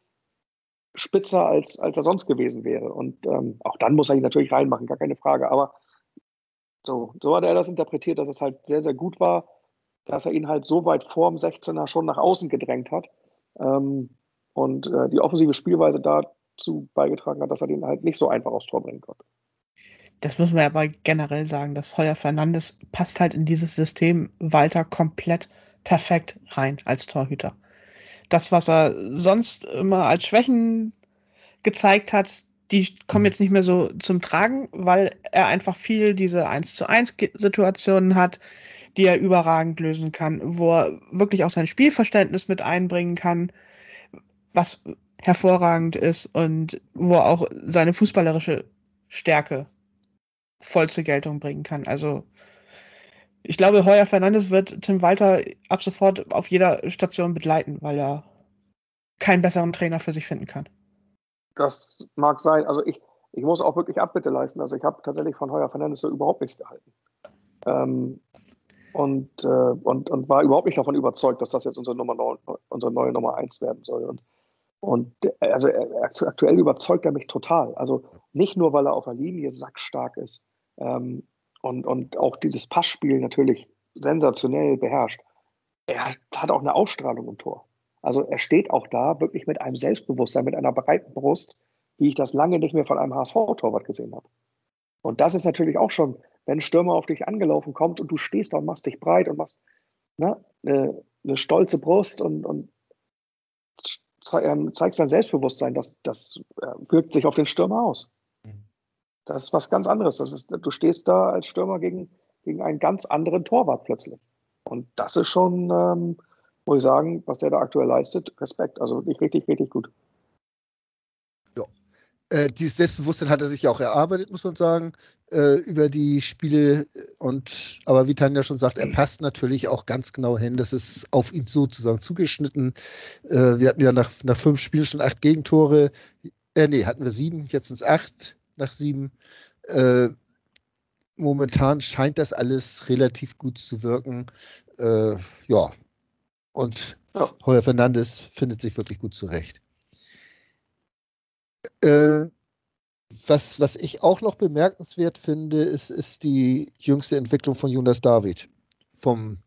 E: spitzer, als, als er sonst gewesen wäre. Und ähm, auch dann muss er ihn natürlich reinmachen, gar keine Frage. Aber so, so hat er das interpretiert, dass es halt sehr, sehr gut war, dass er ihn halt so weit vorm 16er schon nach außen gedrängt hat. Ähm, und äh, die offensive Spielweise dazu beigetragen hat, dass er den halt nicht so einfach aufs Tor bringen konnte.
D: Das muss man ja aber generell sagen, dass Heuer Fernandes passt halt in dieses System Walter komplett perfekt rein als Torhüter. Das, was er sonst immer als Schwächen gezeigt hat, die kommen jetzt nicht mehr so zum Tragen, weil er einfach viel diese 1 zu 1 Situationen hat, die er überragend lösen kann, wo er wirklich auch sein Spielverständnis mit einbringen kann, was hervorragend ist und wo er auch seine fußballerische Stärke voll zur Geltung bringen kann. Also ich glaube, Heuer Fernandes wird Tim Walter ab sofort auf jeder Station begleiten, weil er keinen besseren Trainer für sich finden kann.
E: Das mag sein. Also ich, ich muss auch wirklich Abbitte leisten. Also ich habe tatsächlich von Heuer Fernandes so überhaupt nichts gehalten. Ähm, und, äh, und, und war überhaupt nicht davon überzeugt, dass das jetzt unsere, Nummer 9, unsere neue Nummer 1 werden soll. Und, und also aktuell überzeugt er mich total. Also nicht nur, weil er auf der Linie sackstark ist ähm, und, und auch dieses Passspiel natürlich sensationell beherrscht. Er hat auch eine Ausstrahlung im Tor. Also er steht auch da wirklich mit einem Selbstbewusstsein, mit einer breiten Brust, wie ich das lange nicht mehr von einem HSV-Torwart gesehen habe. Und das ist natürlich auch schon wenn ein Stürmer auf dich angelaufen kommt und du stehst da und machst dich breit und machst ne, eine, eine stolze Brust und, und zeigst dein Selbstbewusstsein, das, das äh, wirkt sich auf den Stürmer aus. Mhm. Das ist was ganz anderes. Das ist, du stehst da als Stürmer gegen, gegen einen ganz anderen Torwart plötzlich. Und das ist schon, ähm, muss ich sagen, was der da aktuell leistet, Respekt. Also wirklich richtig, richtig gut.
C: Äh, dieses Selbstbewusstsein hat er sich ja auch erarbeitet, muss man sagen, äh, über die Spiele. Und aber wie Tanja schon sagt, er passt natürlich auch ganz genau hin. Das ist auf ihn sozusagen zugeschnitten. Äh, wir hatten ja nach, nach fünf Spielen schon acht Gegentore. Äh, nee, hatten wir sieben, jetzt sind es acht nach sieben. Äh, momentan scheint das alles relativ gut zu wirken. Äh, ja. Und ja. Heuer Fernandes findet sich wirklich gut zurecht. Äh, was, was ich auch noch bemerkenswert finde, ist, ist die jüngste Entwicklung von Jonas David. Vom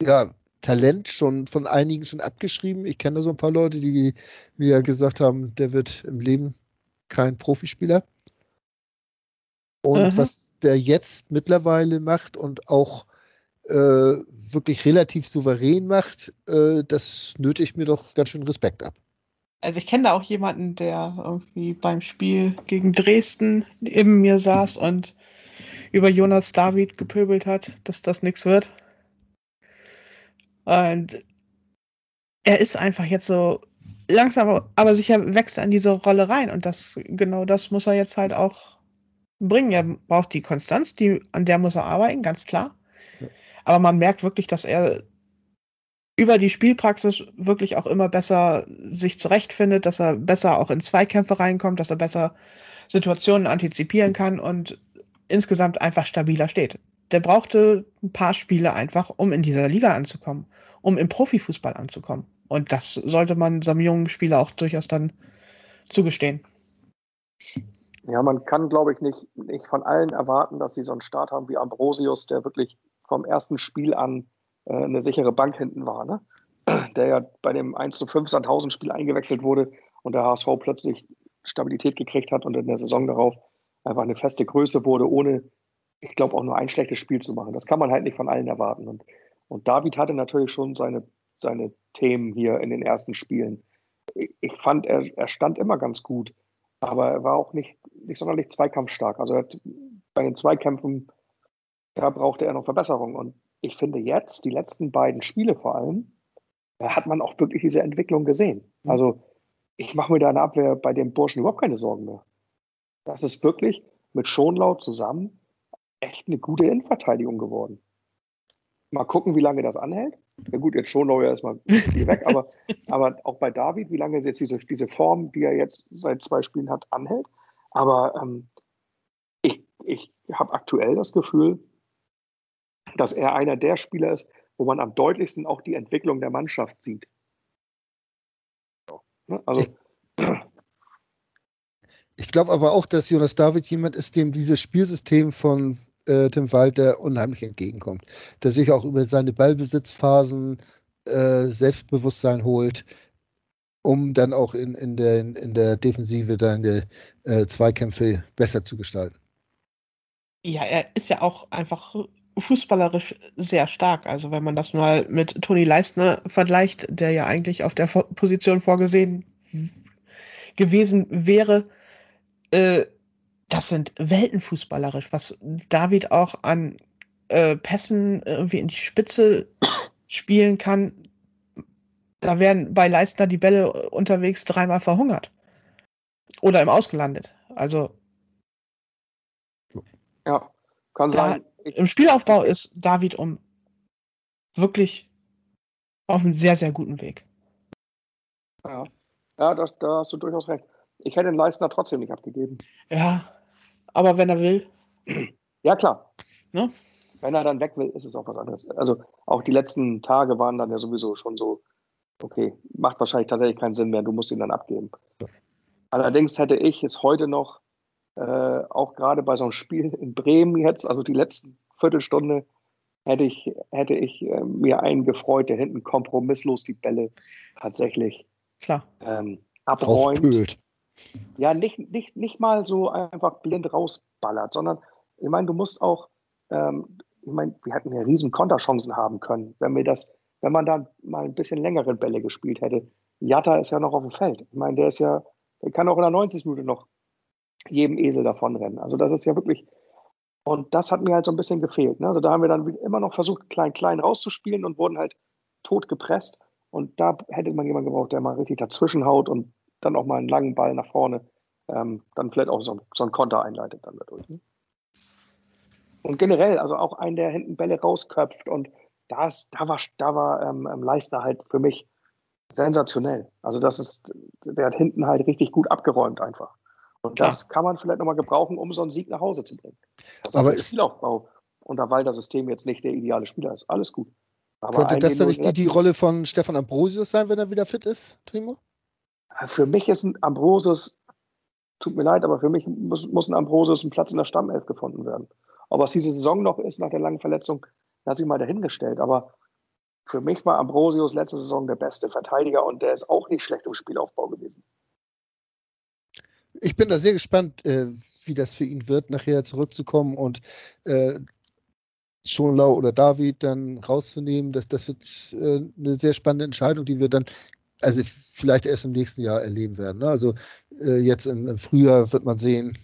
C: ja, Talent schon von einigen schon abgeschrieben. Ich kenne so ein paar Leute, die mir gesagt haben, der wird im Leben kein Profispieler. Und mhm. was der jetzt mittlerweile macht und auch äh, wirklich relativ souverän macht, äh, das nötigt mir doch ganz schön Respekt ab
D: also ich kenne da auch jemanden, der irgendwie beim Spiel gegen Dresden neben mir saß und über Jonas David gepöbelt hat, dass das nichts wird. Und er ist einfach jetzt so langsam, aber sicher wächst er in diese Rolle rein und das genau das muss er jetzt halt auch bringen. Er braucht die Konstanz, die an der muss er arbeiten, ganz klar. Aber man merkt wirklich, dass er über die Spielpraxis wirklich auch immer besser sich zurechtfindet, dass er besser auch in Zweikämpfe reinkommt, dass er besser Situationen antizipieren kann und insgesamt einfach stabiler steht. Der brauchte ein paar Spiele einfach, um in dieser Liga anzukommen, um im Profifußball anzukommen. Und das sollte man so einem jungen Spieler auch durchaus dann zugestehen.
E: Ja, man kann, glaube ich, nicht, nicht von allen erwarten, dass sie so einen Start haben wie Ambrosius, der wirklich vom ersten Spiel an äh, eine sichere Bank hinten war, ne? der ja bei dem 1 zu 5 Sandhausen-Spiel eingewechselt wurde und der HSV plötzlich Stabilität gekriegt hat und in der Saison darauf einfach eine feste Größe wurde, ohne, ich glaube, auch nur ein schlechtes Spiel zu machen. Das kann man halt nicht von allen erwarten. Und, und David hatte natürlich schon seine, seine Themen hier in den ersten Spielen. Ich, fand, er, er stand immer ganz gut, aber er war auch nicht, nicht sonderlich zweikampfstark. Also hat, bei den Zweikämpfen da brauchte er noch Verbesserung. Und ich finde jetzt, die letzten beiden Spiele vor allem, da hat man auch wirklich diese Entwicklung gesehen. Mhm. Also ich mache mir da in der Abwehr bei dem Burschen überhaupt keine Sorgen mehr. Das ist wirklich mit Schonlau zusammen echt eine gute Innenverteidigung geworden. Mal gucken, wie lange das anhält. Ja gut, jetzt Schonlau ja erstmal weg, aber, aber auch bei David, wie lange jetzt diese, diese Form, die er jetzt seit zwei Spielen hat, anhält. Aber ähm, ich, ich habe aktuell das Gefühl, dass er einer der Spieler ist, wo man am deutlichsten auch die Entwicklung der Mannschaft sieht.
C: Also. Ich glaube aber auch, dass Jonas David jemand ist, dem dieses Spielsystem von äh, Tim Walter unheimlich entgegenkommt. Der sich auch über seine Ballbesitzphasen äh, Selbstbewusstsein holt, um dann auch in, in, der, in der Defensive seine äh, Zweikämpfe besser zu gestalten.
D: Ja, er ist ja auch einfach fußballerisch sehr stark. Also wenn man das mal mit Toni Leistner vergleicht, der ja eigentlich auf der Position vorgesehen gewesen wäre, äh, das sind Welten fußballerisch, was David auch an äh, Pässen irgendwie in die Spitze spielen kann. Da werden bei Leistner die Bälle unterwegs dreimal verhungert. Oder im Ausgelandet. Also.
E: Ja, kann sein.
D: Im Spielaufbau ist David um wirklich auf einem sehr, sehr guten Weg.
E: Ja, ja da, da hast du durchaus recht. Ich hätte den Leistner trotzdem nicht abgegeben.
D: Ja, aber wenn er will.
E: Ja, klar. Ne? Wenn er dann weg will, ist es auch was anderes. Also auch die letzten Tage waren dann ja sowieso schon so, okay, macht wahrscheinlich tatsächlich keinen Sinn mehr, du musst ihn dann abgeben. Allerdings hätte ich es heute noch äh, auch gerade bei so einem Spiel in Bremen jetzt, also die letzten Viertelstunde, hätte ich, hätte ich äh, mir einen gefreut, der hinten kompromisslos die Bälle tatsächlich
D: Klar.
E: Ähm, abräumt. Ja, nicht, nicht, nicht mal so einfach blind rausballert, sondern ich meine, du musst auch, ähm, ich meine, wir hätten ja riesen Konterchancen haben können, wenn wir das, wenn man da mal ein bisschen längere Bälle gespielt hätte. Jatta ist ja noch auf dem Feld. Ich meine, der ist ja, der kann auch in der 90 Minute noch jedem Esel davonrennen. Also das ist ja wirklich, und das hat mir halt so ein bisschen gefehlt. Ne? Also da haben wir dann immer noch versucht, klein, klein rauszuspielen und wurden halt tot gepresst. Und da hätte man jemanden gebraucht, der mal richtig dazwischen haut und dann auch mal einen langen Ball nach vorne, ähm, dann vielleicht auch so, so einen Konter einleitet dann dadurch. Ne? Und generell, also auch einen, der hinten Bälle rausköpft und das, da war, da war ähm, ähm Leistner halt für mich sensationell. Also das ist, der hat hinten halt richtig gut abgeräumt einfach. Und das kann man vielleicht nochmal gebrauchen, um so einen Sieg nach Hause zu bringen. Das
C: Aber ist
E: Spielaufbau unter Walter-System jetzt nicht der ideale Spieler ist. Alles gut.
C: Aber könnte das dann nicht die, die Rolle von Stefan Ambrosius sein, wenn er wieder fit ist, Timo?
E: Für mich ist ein Ambrosius, tut mir leid, aber für mich muss, muss ein Ambrosius ein Platz in der Stammelf gefunden werden. Ob es diese Saison noch ist nach der langen Verletzung, lasse ich mal dahingestellt. Aber für mich war Ambrosius letzte Saison der beste Verteidiger und der ist auch nicht schlecht im Spielaufbau gewesen
C: ich bin da sehr gespannt, äh, wie das für ihn wird, nachher zurückzukommen und äh, Schonlau oder David dann rauszunehmen. Das, das wird äh, eine sehr spannende Entscheidung, die wir dann also vielleicht erst im nächsten Jahr erleben werden. Ne? Also äh, jetzt im, im, Frühjahr wird man sehen,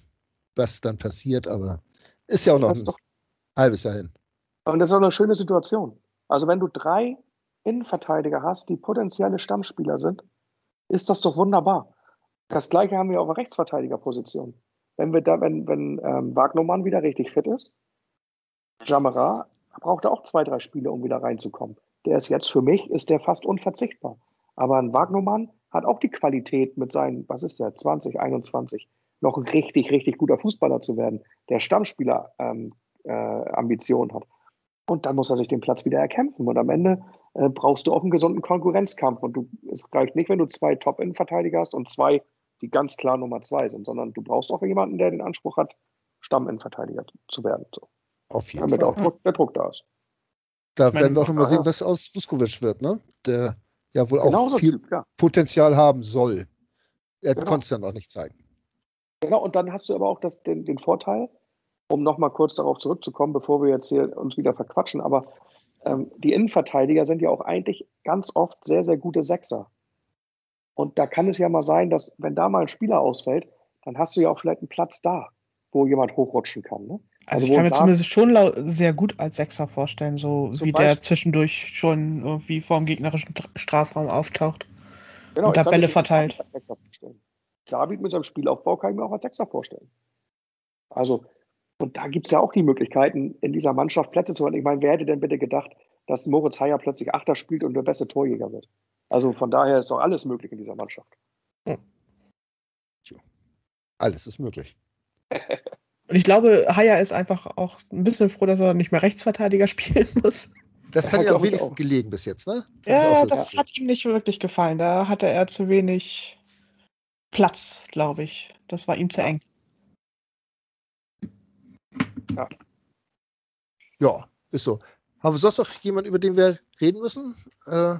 C: was dann passiert, aber ist ja auch noch ein doch, halbes Jahr hin.
E: Und das ist auch eine schöne Situation. Also wenn du drei Innenverteidiger hast, die potenzielle Stammspieler sind, ist das doch wunderbar. Das gleiche haben wir auf der Rechtsverteidigerposition. Wenn wir da, wenn, wenn ähm, Wagnermann wieder richtig fit ist, Jamara braucht auch zwei, drei Spiele, um wieder reinzukommen. Der ist jetzt für mich, ist der fast unverzichtbar. Aber ein Wagnermann hat auch die Qualität mit seinen, was ist der, 20, 21, noch ein richtig, richtig guter Fußballer zu werden, der Stammspieler ähm, äh, Ambitionen hat. Und dann muss er sich den Platz wieder erkämpfen. Und am Ende äh, brauchst du auch einen gesunden Konkurrenzkampf. Und du, es reicht nicht, wenn du zwei Top-Innenverteidiger hast und zwei die ganz klar Nummer zwei sind, sondern du brauchst auch jemanden, der den Anspruch hat, Stamminnenverteidiger zu werden. So.
C: Auf jeden
E: Damit
C: Fall.
E: auch Druck, der Druck da ist.
C: Da werden wir auch nochmal sehen, was aus Vuskovic wird, ne? Der ja wohl auch viel typ, ja. Potenzial haben soll. Er genau. konnte es dann auch nicht zeigen.
E: Genau, und dann hast du aber auch das, den, den Vorteil, um nochmal kurz darauf zurückzukommen, bevor wir jetzt hier uns wieder verquatschen, aber ähm, die Innenverteidiger sind ja auch eigentlich ganz oft sehr, sehr gute Sechser. Und da kann es ja mal sein, dass, wenn da mal ein Spieler ausfällt, dann hast du ja auch vielleicht einen Platz da, wo jemand hochrutschen kann. Ne?
D: Also, also ich kann mir zumindest schon sehr gut als Sechser vorstellen, so wie Beispiel. der zwischendurch schon irgendwie vor dem gegnerischen Strafraum auftaucht genau, und da Bälle verteilt.
E: David mit seinem Spielaufbau kann ich mir auch als Sechser vorstellen. Also, und da gibt es ja auch die Möglichkeiten, in dieser Mannschaft Plätze zu haben. Ich meine, wer hätte denn bitte gedacht, dass Moritz Heyer plötzlich Achter spielt und der beste Torjäger wird? Also von daher ist doch alles möglich in dieser Mannschaft. Hm.
C: Alles ist möglich.
D: Und ich glaube, Haya ist einfach auch ein bisschen froh, dass er nicht mehr Rechtsverteidiger spielen muss.
C: Das hat ihm am wenigsten gelegen bis jetzt, ne?
D: Ja, das hat ihm nicht wirklich gefallen. Da hatte er zu wenig Platz, glaube ich. Das war ihm zu eng.
C: Ja. Ja, ist so. Haben wir sonst noch jemanden, über den wir reden müssen? Äh,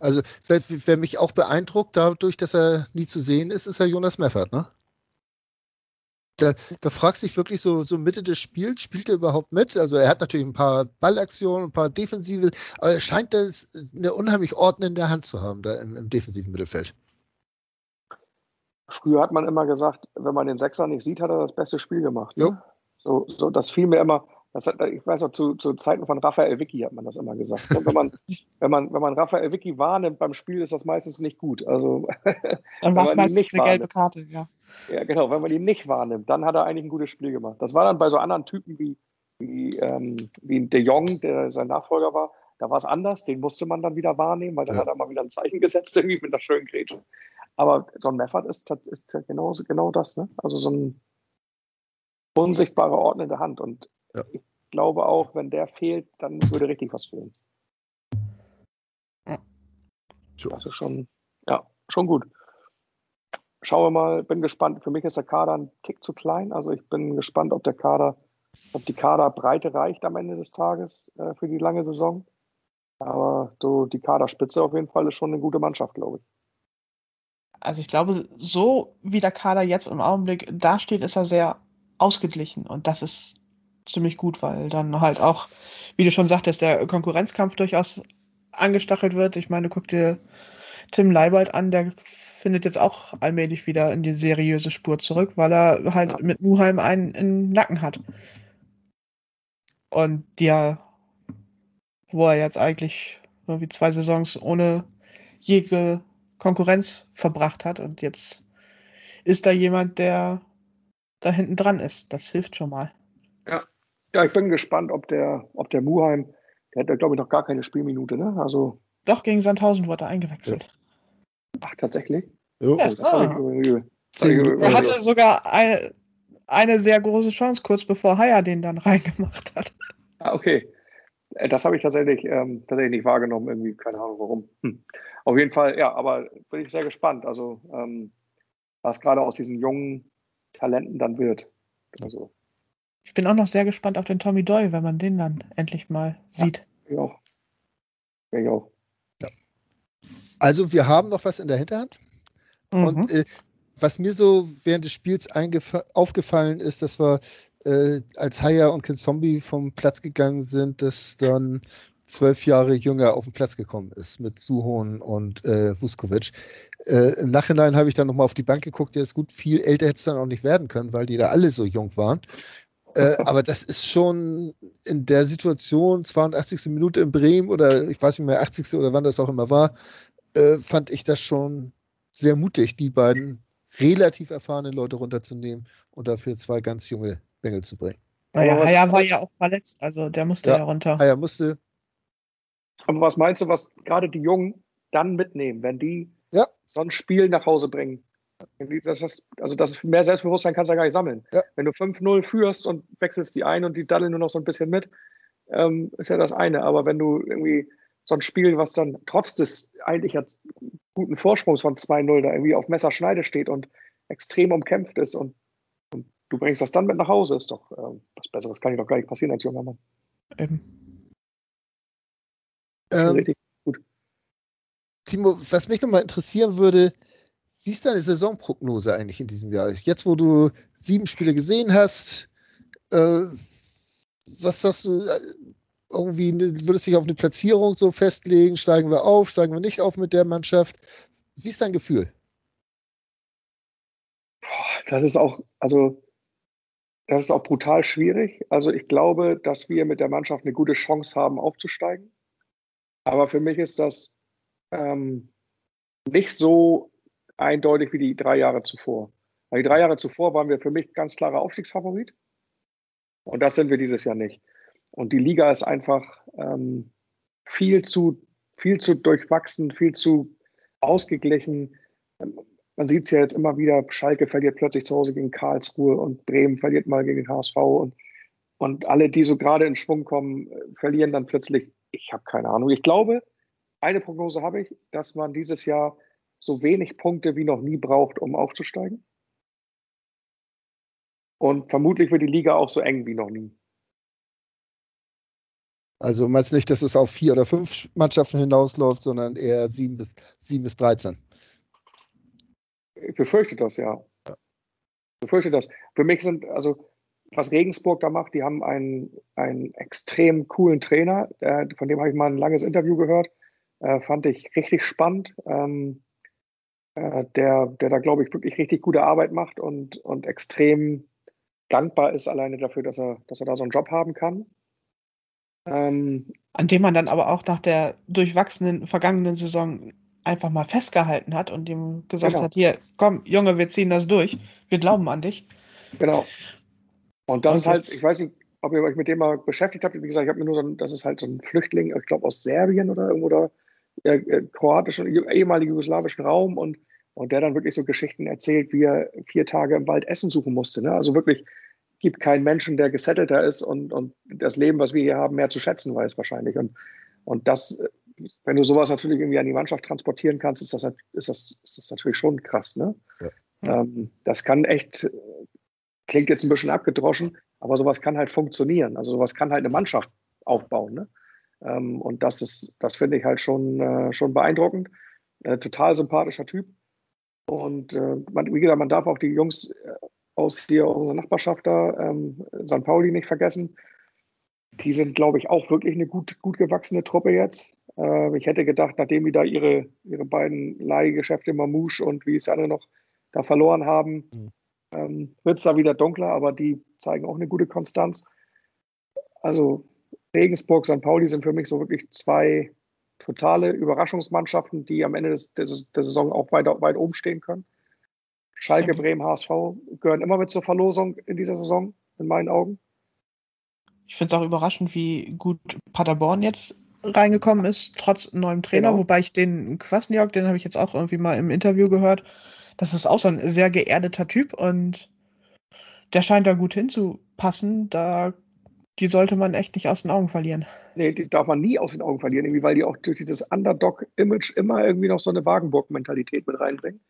C: also, wer, wer, mich auch beeindruckt, dadurch, dass er nie zu sehen ist, ist ja Jonas Meffert, ne? da, da fragst du dich wirklich so, so Mitte des Spiels, spielt er überhaupt mit? Also er hat natürlich ein paar Ballaktionen, ein paar defensive, aber er scheint das eine unheimlich Ordnung in der Hand zu haben, da im, im defensiven Mittelfeld.
E: Früher hat man immer gesagt, wenn man den Sechser nicht sieht, hat er das beste Spiel gemacht. Ne? So, so, das fiel mir immer, das hat, ich weiß noch, zu, zu Zeiten von Raphael Vicky hat man das immer gesagt. Und wenn man, wenn man, wenn man Raphael Vicky wahrnimmt beim Spiel, ist das meistens nicht gut. Also,
D: Dann war es meistens eine gelbe Karte, ja.
E: Ja, genau. Wenn man ihn nicht wahrnimmt, dann hat er eigentlich ein gutes Spiel gemacht. Das war dann bei so anderen Typen wie, wie, ähm, wie De Jong, der sein Nachfolger war, da war es anders. Den musste man dann wieder wahrnehmen, weil dann ja. hat er mal wieder ein Zeichen gesetzt, irgendwie mit einer schönen Grätsche. Aber so ein Meffert ist, ist genau, genau das. Ne? Also so ein unsichtbarer Ort in der Hand. Und ja. ich glaube auch, wenn der fehlt, dann würde richtig was fehlen. Ja. Das ist schon, ja, schon gut schauen wir mal, bin gespannt. Für mich ist der Kader ein Tick zu klein. Also ich bin gespannt, ob der Kader, ob die Kaderbreite reicht am Ende des Tages äh, für die lange Saison. Aber so die Kaderspitze auf jeden Fall ist schon eine gute Mannschaft, glaube ich.
D: Also ich glaube, so wie der Kader jetzt im Augenblick dasteht, ist er sehr ausgeglichen und das ist ziemlich gut, weil dann halt auch, wie du schon sagtest, der Konkurrenzkampf durchaus angestachelt wird. Ich meine, guck dir Tim Leibold an, der findet jetzt auch allmählich wieder in die seriöse Spur zurück, weil er halt ja. mit Muheim einen im Nacken hat. Und der, wo er jetzt eigentlich irgendwie zwei Saisons ohne jede Konkurrenz verbracht hat und jetzt ist da jemand, der da hinten dran ist. Das hilft schon mal.
E: Ja, ja ich bin gespannt, ob der, ob der Muheim, der hat glaube ich, noch gar keine Spielminute, ne? Also.
D: Doch, gegen Sandhausen wurde er eingewechselt. Ja.
E: Ach, tatsächlich?
D: Ja.
E: ja
D: er hatte sogar eine, eine sehr große Chance, kurz bevor Haya den dann reingemacht hat.
E: Ah, okay. Äh, das habe ich tatsächlich, ähm, tatsächlich nicht wahrgenommen, irgendwie, keine Ahnung warum. Hm. Auf jeden Fall, ja, aber bin ich sehr gespannt, also ähm, was gerade aus diesen jungen Talenten dann wird. Also.
D: Ich bin auch noch sehr gespannt auf den Tommy Doyle, wenn man den dann endlich mal sieht.
E: Ja, ich auch. Ich auch.
C: Also wir haben noch was in der Hinterhand. Mhm. Und äh, was mir so während des Spiels aufgefallen ist, dass wir äh, als Haya und Kind Zombie vom Platz gegangen sind, dass dann zwölf Jahre jünger auf den Platz gekommen ist mit Suhon und äh, Vuskovic. Äh, Im Nachhinein habe ich dann nochmal auf die Bank geguckt, der ist gut, viel älter hätte es dann auch nicht werden können, weil die da alle so jung waren. Äh, aber das ist schon in der Situation, 82. Minute in Bremen oder ich weiß nicht mehr, 80. oder wann das auch immer war, äh, fand ich das schon sehr mutig, die beiden relativ erfahrenen Leute runterzunehmen und dafür zwei ganz junge Bengel zu bringen.
D: Naja, Haya war ja auch verletzt, also der musste ja, ja runter.
C: Haya musste.
E: Aber was meinst du, was gerade die Jungen dann mitnehmen, wenn die ja. so ein Spiel nach Hause bringen? Das ist, also das mehr Selbstbewusstsein kannst du ja gar nicht sammeln. Ja. Wenn du 5-0 führst und wechselst die ein und die daddeln nur noch so ein bisschen mit, ähm, ist ja das eine. Aber wenn du irgendwie so ein Spiel, was dann trotz des eigentlich jetzt guten Vorsprungs von 2-0 da irgendwie auf Messerschneide steht und extrem umkämpft ist und, und, du bringst das dann mit nach Hause, ist doch äh, was Besseres kann dir doch gar nicht passieren als junger Mann. Eben.
C: Ähm, richtig gut. Timo, was mich nochmal interessieren würde, wie ist deine Saisonprognose eigentlich in diesem Jahr? Jetzt, wo du sieben Spiele gesehen hast, äh, was sagst du, irgendwie würdest du dich auf eine Platzierung so festlegen? Steigen wir auf, steigen wir nicht auf mit der Mannschaft? Wie ist dein Gefühl?
E: Das ist auch, also das ist auch brutal schwierig. Also ich glaube, dass wir mit der Mannschaft eine gute Chance haben, aufzusteigen. Aber für mich ist das ähm, nicht so eindeutig wie die drei Jahre zuvor. Weil die drei Jahre zuvor waren wir für mich ganz klarer Aufstiegsfavorit. Und das sind wir dieses Jahr nicht. Und die Liga ist einfach ähm, viel zu, viel zu durchwachsen, viel zu ausgeglichen. Man sieht es ja jetzt immer wieder, Schalke verliert plötzlich zu Hause gegen Karlsruhe und Bremen verliert mal gegen den HSV und, und alle, die so gerade in Schwung kommen, verlieren dann plötzlich. Ich habe keine Ahnung. Ich glaube, eine Prognose habe ich, dass man dieses Jahr so wenig Punkte wie noch nie braucht, um aufzusteigen. Und vermutlich wird die Liga auch so eng wie noch nie.
C: Also meinst nicht, dass es auf vier oder fünf Mannschaften hinausläuft, sondern eher sieben bis, sieben bis 13?
E: Ich befürchte das, ja. ja. Ich befürchte das. Für mich sind, also was Regensburg da macht, die haben einen, einen extrem coolen Trainer, äh, von dem habe ich mal ein langes Interview gehört. Äh, fand ich richtig spannend. Ähm, äh, der, der da, glaube ich, wirklich richtig gute Arbeit macht und, und extrem dankbar ist alleine dafür, dass er, dass er da so einen Job haben kann.
D: Ähm, An dem man dann aber auch nach der durchwachsenen vergangenen Saison einfach mal festgehalten hat und ihm gesagt genau. hat, hier, komm, Junge, wir ziehen das durch, wir glauben an dich.
E: Genau. Und das und ist halt, ich weiß nicht, ob ihr euch mit dem mal beschäftigt habt. Wie gesagt, ich habe mir nur so ein, das ist halt so ein Flüchtling, ich glaube aus Serbien oder irgendwo da, äh, kroatischen, ehemaligen jugoslawischen Raum und, und der dann wirklich so Geschichten erzählt, wie er vier Tage im Wald Essen suchen musste. Ne? Also wirklich gibt keinen Menschen, der gesettelter ist und, und das Leben, was wir hier haben, mehr zu schätzen weiß wahrscheinlich. Und, und das, wenn du sowas natürlich irgendwie an die Mannschaft transportieren kannst, ist das, ist das, ist das natürlich schon krass. Ne? Ja. Ähm, das kann echt, klingt jetzt ein bisschen abgedroschen, aber sowas kann halt funktionieren. Also sowas kann halt eine Mannschaft aufbauen. Ne? Ähm, und das ist, das finde ich halt schon, äh, schon beeindruckend. Äh, total sympathischer Typ. Und äh, man, wie gesagt, man darf auch die Jungs äh, aus hier unserer Nachbarschaft da, ähm, St. Pauli nicht vergessen. Die sind, glaube ich, auch wirklich eine gut, gut gewachsene Truppe jetzt. Äh, ich hätte gedacht, nachdem die da ihre, ihre beiden Leihgeschäfte, Mamouche und wie es andere noch da verloren haben, mhm. ähm, wird es da wieder dunkler, aber die zeigen auch eine gute Konstanz. Also Regensburg, St. Pauli sind für mich so wirklich zwei totale Überraschungsmannschaften, die am Ende des, des, der Saison auch weit, weit oben stehen können. Schalke, Bremen, HSV gehören immer mit zur Verlosung in dieser Saison, in meinen Augen.
D: Ich finde es auch überraschend, wie gut Paderborn jetzt reingekommen ist, trotz neuem Trainer, genau. wobei ich den Kwasniok, den habe ich jetzt auch irgendwie mal im Interview gehört, das ist auch so ein sehr geerdeter Typ und der scheint da gut hinzupassen. Da, die sollte man echt nicht aus den Augen verlieren.
E: Nee, die darf man nie aus den Augen verlieren, irgendwie, weil die auch durch dieses Underdog-Image immer irgendwie noch so eine Wagenburg-Mentalität mit reinbringen.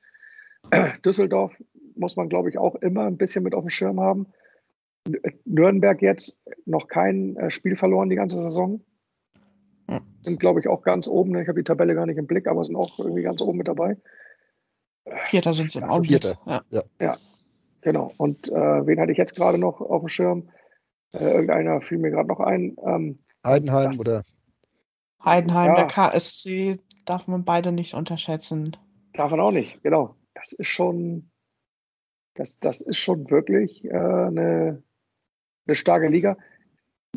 E: Düsseldorf muss man, glaube ich, auch immer ein bisschen mit auf dem Schirm haben. Nürnberg jetzt noch kein äh, Spiel verloren die ganze Saison. Sind, glaube ich, auch ganz oben. Ich habe die Tabelle gar nicht im Blick, aber sind auch irgendwie ganz oben mit dabei.
D: Vierter sind sie im
C: also Augenblick.
E: Ja. ja. ja, genau. Und äh, wen hatte ich jetzt gerade noch auf dem Schirm? Äh, irgendeiner fiel mir gerade noch ein. Ähm,
C: Heidenheim das, oder?
D: Heidenheim, ja. der KSC darf man beide nicht unterschätzen.
E: Darf man auch nicht, genau das ist schon, das, das ist schon wirklich äh, eine, eine starke Liga.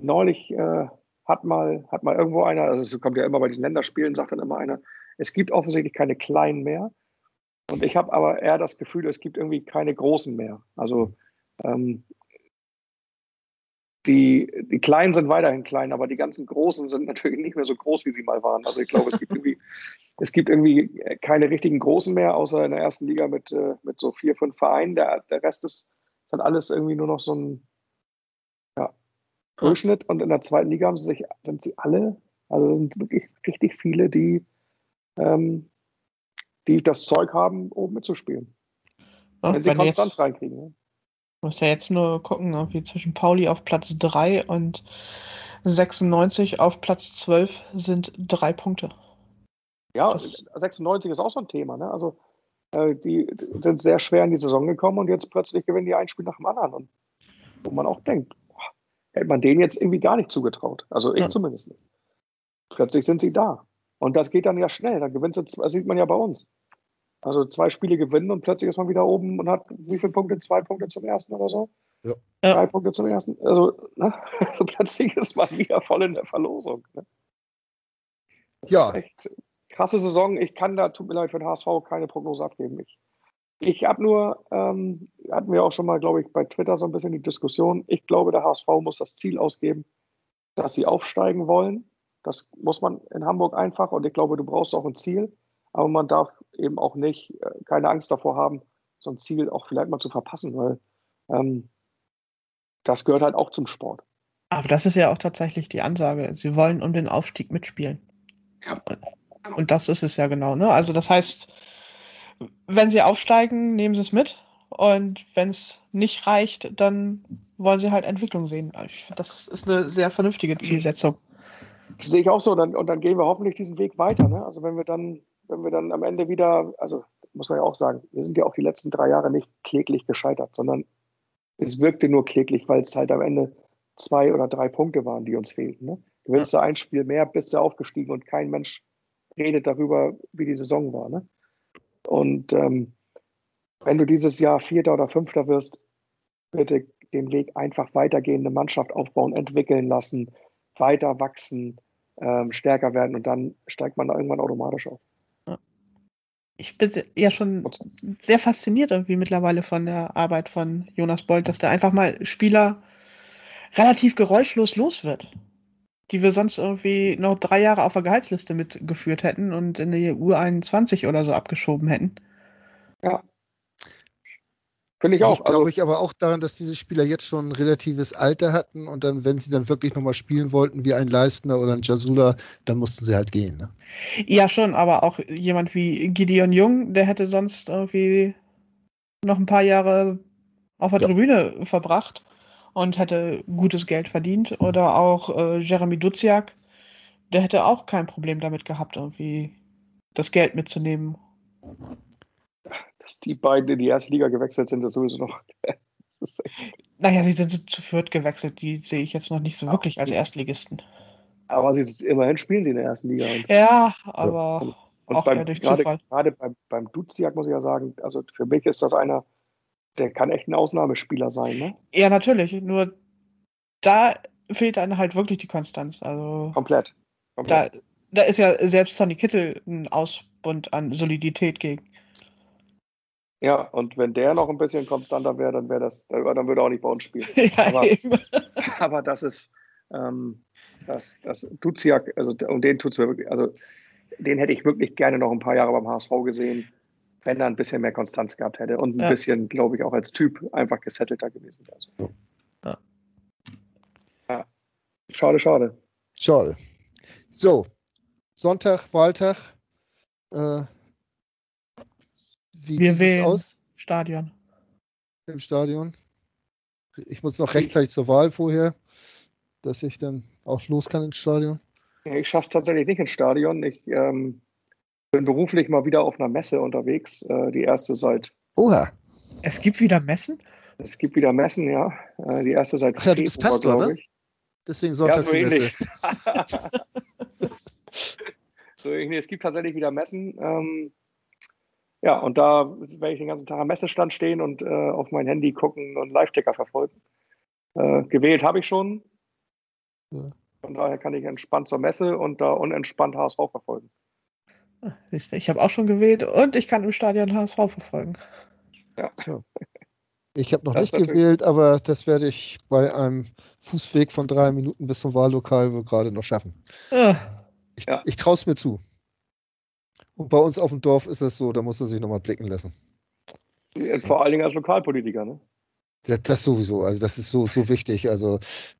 E: Neulich äh, hat, mal, hat mal irgendwo einer, also es kommt ja immer bei diesen Länderspielen, sagt dann immer einer, es gibt offensichtlich keine Kleinen mehr. Und ich habe aber eher das Gefühl, es gibt irgendwie keine Großen mehr. Also ähm, die, die Kleinen sind weiterhin klein, aber die ganzen Großen sind natürlich nicht mehr so groß, wie sie mal waren. Also ich glaube, es gibt irgendwie, es gibt irgendwie keine richtigen Großen mehr, außer in der ersten Liga mit, äh, mit so vier, fünf Vereinen. Der, der Rest ist, ist halt alles irgendwie nur noch so ein ja, Durchschnitt. Und in der zweiten Liga haben sie sich, sind sie alle, also sind wirklich richtig viele, die, ähm, die das Zeug haben, oben mitzuspielen. Ja, wenn sie Konstanz jetzt, reinkriegen. Ne?
D: Muss ja jetzt nur gucken, irgendwie zwischen Pauli auf Platz 3 und 96 auf Platz 12 sind drei Punkte.
E: Ja, das 96 ist auch so ein Thema. Ne? Also äh, die sind sehr schwer in die Saison gekommen und jetzt plötzlich gewinnen die ein Spiel nach dem anderen. Und wo man auch denkt, boah, hätte man denen jetzt irgendwie gar nicht zugetraut. Also ich ja. zumindest nicht. Plötzlich sind sie da. Und das geht dann ja schnell. Da gewinnt sie, das sieht man ja bei uns. Also zwei Spiele gewinnen und plötzlich ist man wieder oben und hat wie viele Punkte? Zwei Punkte zum ersten oder so. Ja. Drei Punkte zum ersten. Also, ne? so plötzlich ist man wieder voll in der Verlosung. Ne?
C: ja.
E: echt krasse Saison. Ich kann da, tut mir leid, für den HSV keine Prognose abgeben. Ich, ich habe nur, ähm, hatten wir auch schon mal, glaube ich, bei Twitter so ein bisschen die Diskussion. Ich glaube, der HSV muss das Ziel ausgeben, dass sie aufsteigen wollen. Das muss man in Hamburg einfach und ich glaube, du brauchst auch ein Ziel. Aber man darf eben auch nicht, äh, keine Angst davor haben, so ein Ziel auch vielleicht mal zu verpassen, weil ähm, das gehört halt auch zum Sport.
D: Aber das ist ja auch tatsächlich die Ansage. Sie wollen um den Aufstieg mitspielen. Ja. Und das ist es ja genau. Ne? Also das heißt, wenn sie aufsteigen, nehmen sie es mit. Und wenn es nicht reicht, dann wollen sie halt Entwicklung sehen. Ich finde, das ist eine sehr vernünftige Zielsetzung.
E: Sehe ich auch so. Dann, und dann gehen wir hoffentlich diesen Weg weiter. Ne? Also wenn wir dann, wenn wir dann am Ende wieder, also muss man ja auch sagen, wir sind ja auch die letzten drei Jahre nicht kläglich gescheitert, sondern es wirkte nur kläglich, weil es halt am Ende zwei oder drei Punkte waren, die uns fehlten. Ne? Du willst ja. ein Spiel mehr, bist du aufgestiegen und kein Mensch redet darüber, wie die Saison war. Ne? Und ähm, wenn du dieses Jahr Vierter oder Fünfter wirst, bitte den Weg einfach weitergehen, eine Mannschaft aufbauen, entwickeln lassen, weiter wachsen, ähm, stärker werden und dann steigt man da irgendwann automatisch auf.
D: Ich bin ja schon sehr fasziniert irgendwie mittlerweile von der Arbeit von Jonas Bolt, dass der einfach mal Spieler relativ geräuschlos los wird die wir sonst irgendwie noch drei Jahre auf der Gehaltsliste mitgeführt hätten und in die U21 oder so abgeschoben hätten.
E: Ja. Finde ich auch.
C: Ich glaube also, ich aber auch daran, dass diese Spieler jetzt schon ein relatives Alter hatten und dann, wenn sie dann wirklich nochmal spielen wollten, wie ein Leistner oder ein Jasula, dann mussten sie halt gehen. Ne?
D: Ja, schon, aber auch jemand wie Gideon Jung, der hätte sonst irgendwie noch ein paar Jahre auf der ja. Tribüne verbracht und hätte gutes Geld verdient. Oder auch äh, Jeremy Duziak, der hätte auch kein Problem damit gehabt, irgendwie das Geld mitzunehmen.
E: Dass die beiden in die erste Liga gewechselt sind, das sowieso noch.
D: naja, sie sind zu viert gewechselt, die sehe ich jetzt noch nicht so Ach, wirklich als Erstligisten.
E: Aber sie, immerhin spielen sie in der ersten Liga.
D: ja, aber und, und auch beim, durch
E: gerade,
D: Zufall.
E: Gerade beim, beim Duziak muss ich ja sagen, also für mich ist das einer, der kann echt ein Ausnahmespieler sein, ne?
D: Ja, natürlich. Nur da fehlt dann halt wirklich die Konstanz. Also
E: komplett. komplett.
D: Da, da ist ja selbst Sonny Kittel ein Ausbund an Solidität gegen.
E: Ja, und wenn der noch ein bisschen konstanter wäre, dann wäre das, dann würde er auch nicht bei uns spielen. ja, aber, aber das ist, ähm, das, das Duziak, also und den tut's wirklich, also den hätte ich wirklich gerne noch ein paar Jahre beim HSV gesehen wenn er ein bisschen mehr Konstanz gehabt hätte und ein ja. bisschen, glaube ich, auch als Typ einfach gesettelter gewesen wäre. Ja. ja. Schade, schade.
C: Schade. So, Sonntag, Wahltag. Äh,
D: wie Wir wählen aus? Stadion.
C: Im Stadion. Ich muss noch rechtzeitig zur Wahl vorher, dass ich dann auch los kann ins Stadion.
E: Ich schaffe es tatsächlich nicht ins Stadion. Ich ähm, bin beruflich mal wieder auf einer Messe unterwegs, äh, die erste seit.
C: Oha.
D: Es gibt wieder Messen?
E: Es gibt wieder Messen, ja. Äh, die erste seit
C: Ach ja, du bist Pastor, ne?
E: Deswegen Sonntags ja, so ähnlich. so ähnlich. Es gibt tatsächlich wieder Messen. Ähm, ja, und da werde ich den ganzen Tag am Messestand stehen und äh, auf mein Handy gucken und Live-Ticker verfolgen. Äh, gewählt habe ich schon. Ja. Von daher kann ich entspannt zur Messe und da unentspannt HSV verfolgen.
D: Siehst du, ich habe auch schon gewählt und ich kann im Stadion HSV verfolgen.
C: Ja. So. Ich habe noch das nicht gewählt, aber das werde ich bei einem Fußweg von drei Minuten bis zum Wahllokal gerade noch schaffen. Ah. Ich, ja. ich traue es mir zu. Und bei uns auf dem Dorf ist es so, da muss er sich nochmal blicken lassen.
E: Vor allen Dingen als Lokalpolitiker, ne?
C: Das, das, sowieso, also das ist so, so wichtig. Also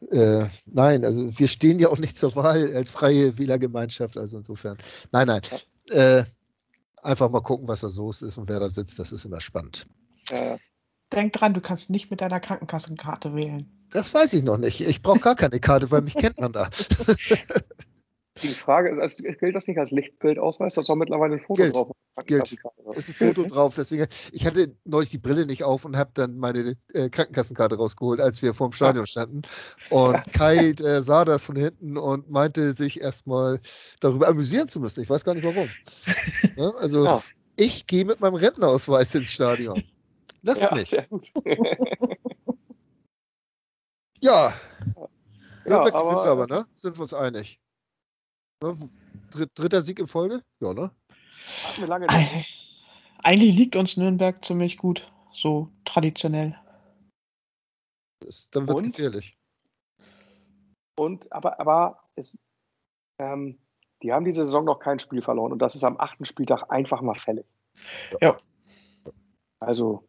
C: äh, nein, also wir stehen ja auch nicht zur Wahl als freie Wählergemeinschaft, also insofern. Nein, nein. Ja äh, einfach mal gucken, was da so ist und wer da sitzt. Das ist immer spannend.
D: Ja. Denk dran, du kannst nicht mit deiner Krankenkassenkarte wählen.
C: Das weiß ich noch nicht. Ich brauche gar keine Karte, weil mich kennt man da.
E: Die Frage ist, gilt das nicht als Lichtbildausweis? Da ist auch mittlerweile ein Foto
C: gilt, drauf. Gilt. Ist ein Foto drauf. Deswegen, ich hatte neulich die Brille nicht auf und habe dann meine äh, Krankenkassenkarte rausgeholt, als wir vor dem Stadion standen. Und Kai äh, sah das von hinten und meinte sich erstmal darüber amüsieren zu müssen. Ich weiß gar nicht warum. ja, also ja. ich gehe mit meinem Rentnerausweis ins Stadion. Lass ja, mich. Ja. Ja, ja aber, aber, ne? Sind wir uns einig. Ne? Dritter Sieg in Folge? Ja, ne?
D: Hatten wir lange nicht. Eigentlich liegt uns Nürnberg ziemlich gut, so traditionell.
C: Das, dann wird es gefährlich.
E: Und, aber, aber es, ähm, die haben diese Saison noch kein Spiel verloren und das ist am achten Spieltag einfach mal fällig.
D: Ja.
E: Also,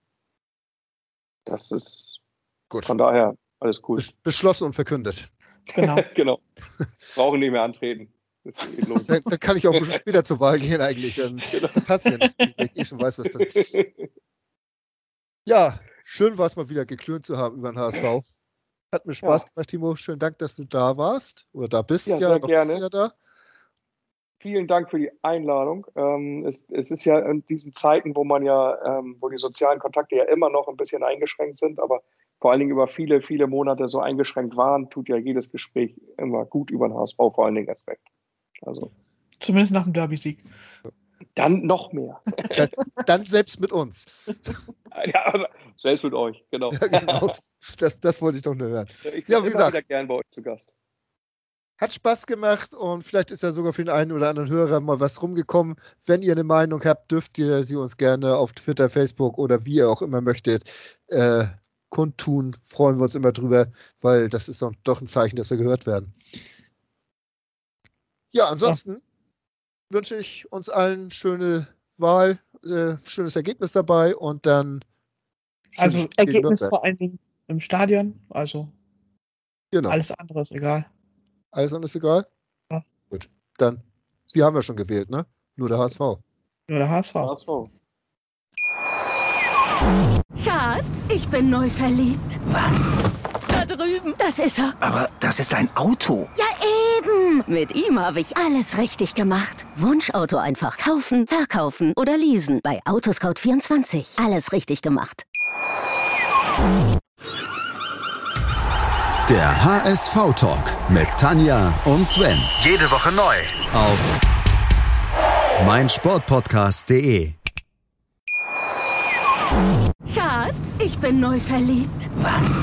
E: das ist gut. Von daher alles cool.
C: Beschlossen und verkündet.
E: Genau. genau. Brauchen nicht mehr antreten.
C: Da, da, kann ich auch ein bisschen später zur Wahl gehen eigentlich. Dann genau. passt ja nicht, ich eh schon weiß, was das Ja, schön war es mal wieder geklönt zu haben über den HSV. Hat mir Spaß ja. gemacht, Timo. Schönen Dank, dass du da warst. Oder da bist ja. ja
E: sehr gerne. Ja da. Vielen Dank für die Einladung. Ähm, es, es, ist ja in diesen Zeiten, wo man ja, ähm, wo die sozialen Kontakte ja immer noch ein bisschen eingeschränkt sind, aber vor allen Dingen über viele, viele Monate so eingeschränkt waren, tut ja jedes Gespräch immer gut über den HSV, vor allen Dingen erst recht. Also.
D: Zumindest nach dem Derby-Sieg.
E: Dann noch mehr.
C: dann, dann, selbst mit uns.
E: Ja, selbst mit euch, genau. Ja, genau.
C: Das, das wollte ich doch nur hören.
E: Ich bin ja, wie gesagt, wieder gern bei euch zu Gast.
C: Hat Spaß gemacht und vielleicht ist ja sogar für den einen oder anderen Hörer mal was rumgekommen. Wenn ihr eine Meinung habt, dürft ihr sie uns gerne auf Twitter, Facebook oder wie ihr auch immer möchtet äh, kundtun. Freuen wir uns immer drüber, weil das ist doch ein Zeichen, dass wir gehört werden. Ja, ansonsten ja. wünsche ich uns allen schöne Wahl, äh, schönes Ergebnis dabei und dann.
D: Also Ergebnis vor allen Dingen im Stadion, also genau. alles andere ist egal.
C: Alles andere ist egal? Ja. Gut, dann, Sie haben ja schon gewählt, ne? Nur der HSV. Nur
D: der HSV. HSV.
B: Schatz, ich bin neu verliebt.
F: Was?
B: Da drüben. Das ist er.
F: Aber das ist ein Auto.
B: Ja, eben. Mit ihm habe ich alles richtig gemacht. Wunschauto einfach kaufen, verkaufen oder leasen. Bei Autoscout24. Alles richtig gemacht.
A: Der HSV-Talk mit Tanja und Sven.
F: Jede Woche neu.
A: Auf meinsportpodcast.de.
B: Schatz, ich bin neu verliebt.
F: Was?